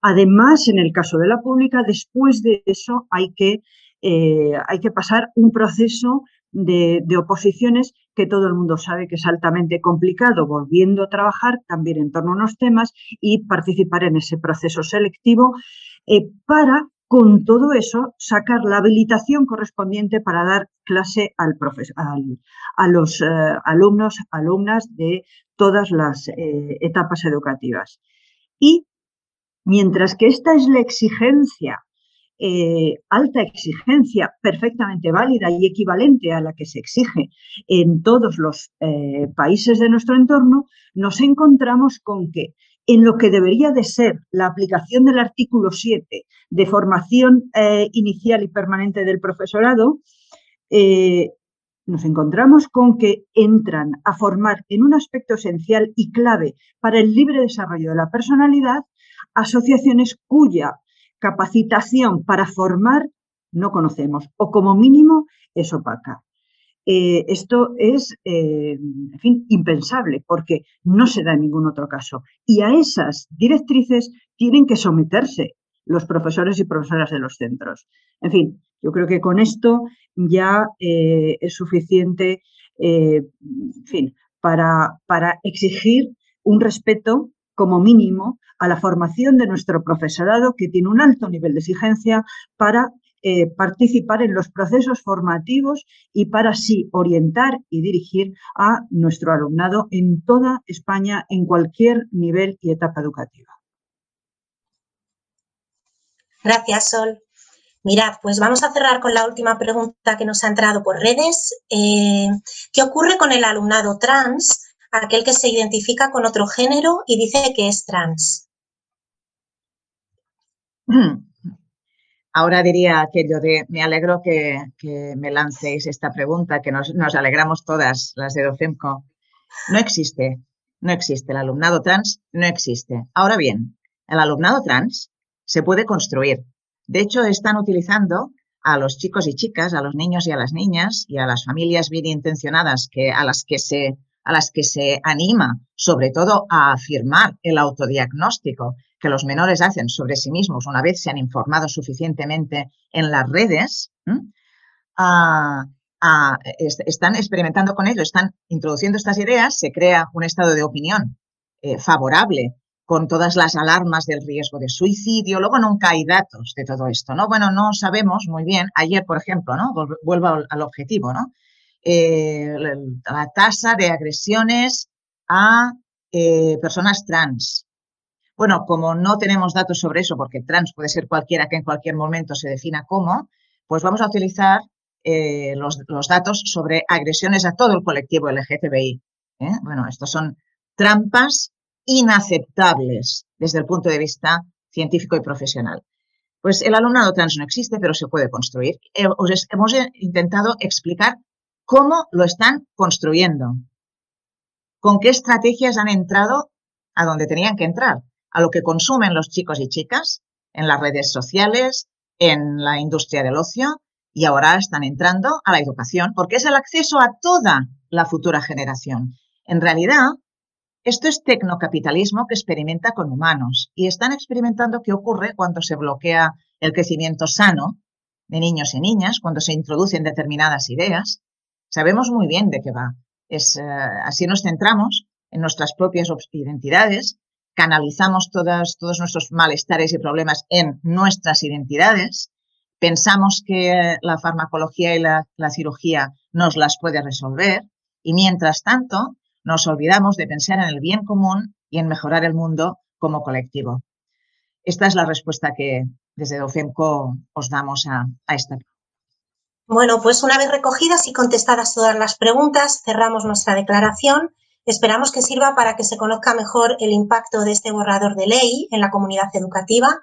Además, en el caso de la pública, después de eso hay que, hay que pasar un proceso de, oposiciones que todo el mundo sabe que es altamente complicado, volviendo a trabajar también en torno a unos temas y participar en ese proceso selectivo eh, para, con todo eso, sacar la habilitación correspondiente para dar clase al, a los eh, alumnos, alumnas de todas las eh, etapas educativas. Y mientras que esta es la exigencia eh, alta exigencia perfectamente válida y equivalente a la que se exige en todos los eh, países de nuestro entorno, nos encontramos con que en lo que debería de ser la aplicación del artículo 7 de formación eh, inicial y permanente del profesorado, nos encontramos con que entran a formar en un aspecto esencial y clave para el libre desarrollo de la personalidad asociaciones cuya capacitación para formar no conocemos o como mínimo es opaca. Eh, esto es, eh, en fin, impensable porque no se da en ningún otro caso. Y a esas directrices tienen que someterse los profesores y profesoras de los centros. En fin, yo creo que con esto ya eh, es suficiente, en fin, para, para exigir un respeto como mínimo a la formación de nuestro profesorado que tiene un alto nivel de exigencia para eh, participar en los procesos formativos y para así orientar y dirigir a nuestro alumnado en toda España en cualquier nivel y etapa educativa. Gracias, Sol. Mirad, pues vamos a cerrar con la última pregunta que nos ha entrado por redes. Eh, ¿Qué ocurre con el alumnado trans, aquel que se identifica con otro género y dice que es trans? [clears throat] Ahora diría aquello de me alegro que, me lancéis esta pregunta, que nos, alegramos todas las de Docemco. No existe, no existe. El alumnado trans no existe. Ahora bien, el alumnado trans se puede construir. De hecho, están utilizando a los chicos y chicas, a los niños y a las niñas y a las familias bien intencionadas que, a, las que se, a las que se anima, sobre todo, a afirmar el autodiagnóstico que los menores hacen sobre sí mismos una vez se han informado suficientemente en las redes, están experimentando con ello, están introduciendo estas ideas, se crea un estado de opinión eh, favorable con todas las alarmas del riesgo de suicidio. Luego nunca hay datos de todo esto, ¿no? Bueno, no sabemos muy bien. Ayer, por ejemplo, ¿no? Vuelvo al, objetivo, ¿no? Eh, la tasa de agresiones a eh, personas trans. Bueno, como no tenemos datos sobre eso, porque trans puede ser cualquiera que en cualquier momento se defina como, pues vamos a utilizar eh, los, datos sobre agresiones a todo el colectivo LGTBI. Bueno, estos son trampas inaceptables desde el punto de vista científico y profesional. Pues el alumnado trans no existe, pero se puede construir. Eh, hemos intentado explicar cómo lo están construyendo, con qué estrategias han entrado a donde tenían que entrar a lo que consumen los chicos y chicas en las redes sociales, en la industria del ocio y ahora están entrando a la educación porque es el acceso a toda la futura generación. En realidad, esto es tecnocapitalismo que experimenta con humanos y están experimentando qué ocurre cuando se bloquea el crecimiento sano de niños y niñas, cuando se introducen determinadas ideas. Sabemos muy bien de qué va. Eh, así nos centramos en nuestras propias identidades, canalizamos todos nuestros malestares y problemas en nuestras identidades, pensamos que la farmacología y la, la cirugía nos las puede resolver y mientras tanto nos olvidamos de pensar en el bien común y en mejorar el mundo como colectivo. Esta es la respuesta que desde DOFEMCO os damos a, a esta bueno, pues una vez recogidas y contestadas todas las preguntas, cerramos nuestra declaración. Esperamos que sirva para que se conozca mejor el impacto de este borrador de ley en la comunidad educativa.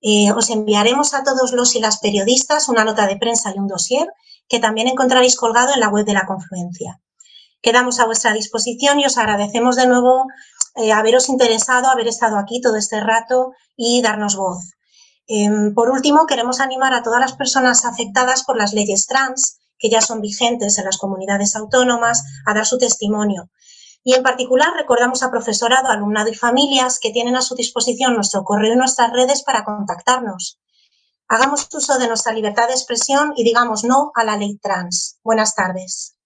Eh, os enviaremos a todos los y las periodistas una nota de prensa y un dossier que también encontraréis colgado en la web de la Confluencia. Quedamos a vuestra disposición y os agradecemos de nuevo eh, haberos interesado, haber estado aquí todo este rato y darnos voz. Em, por último, queremos animar a todas las personas afectadas por las leyes trans, que ya son vigentes en las comunidades autónomas, a dar su testimonio. Y en particular recordamos a profesorado, alumnado y familias que tienen a su disposición nuestro correo y nuestras redes para contactarnos. Hagamos uso de nuestra libertad de expresión y digamos no a la ley trans. Buenas tardes.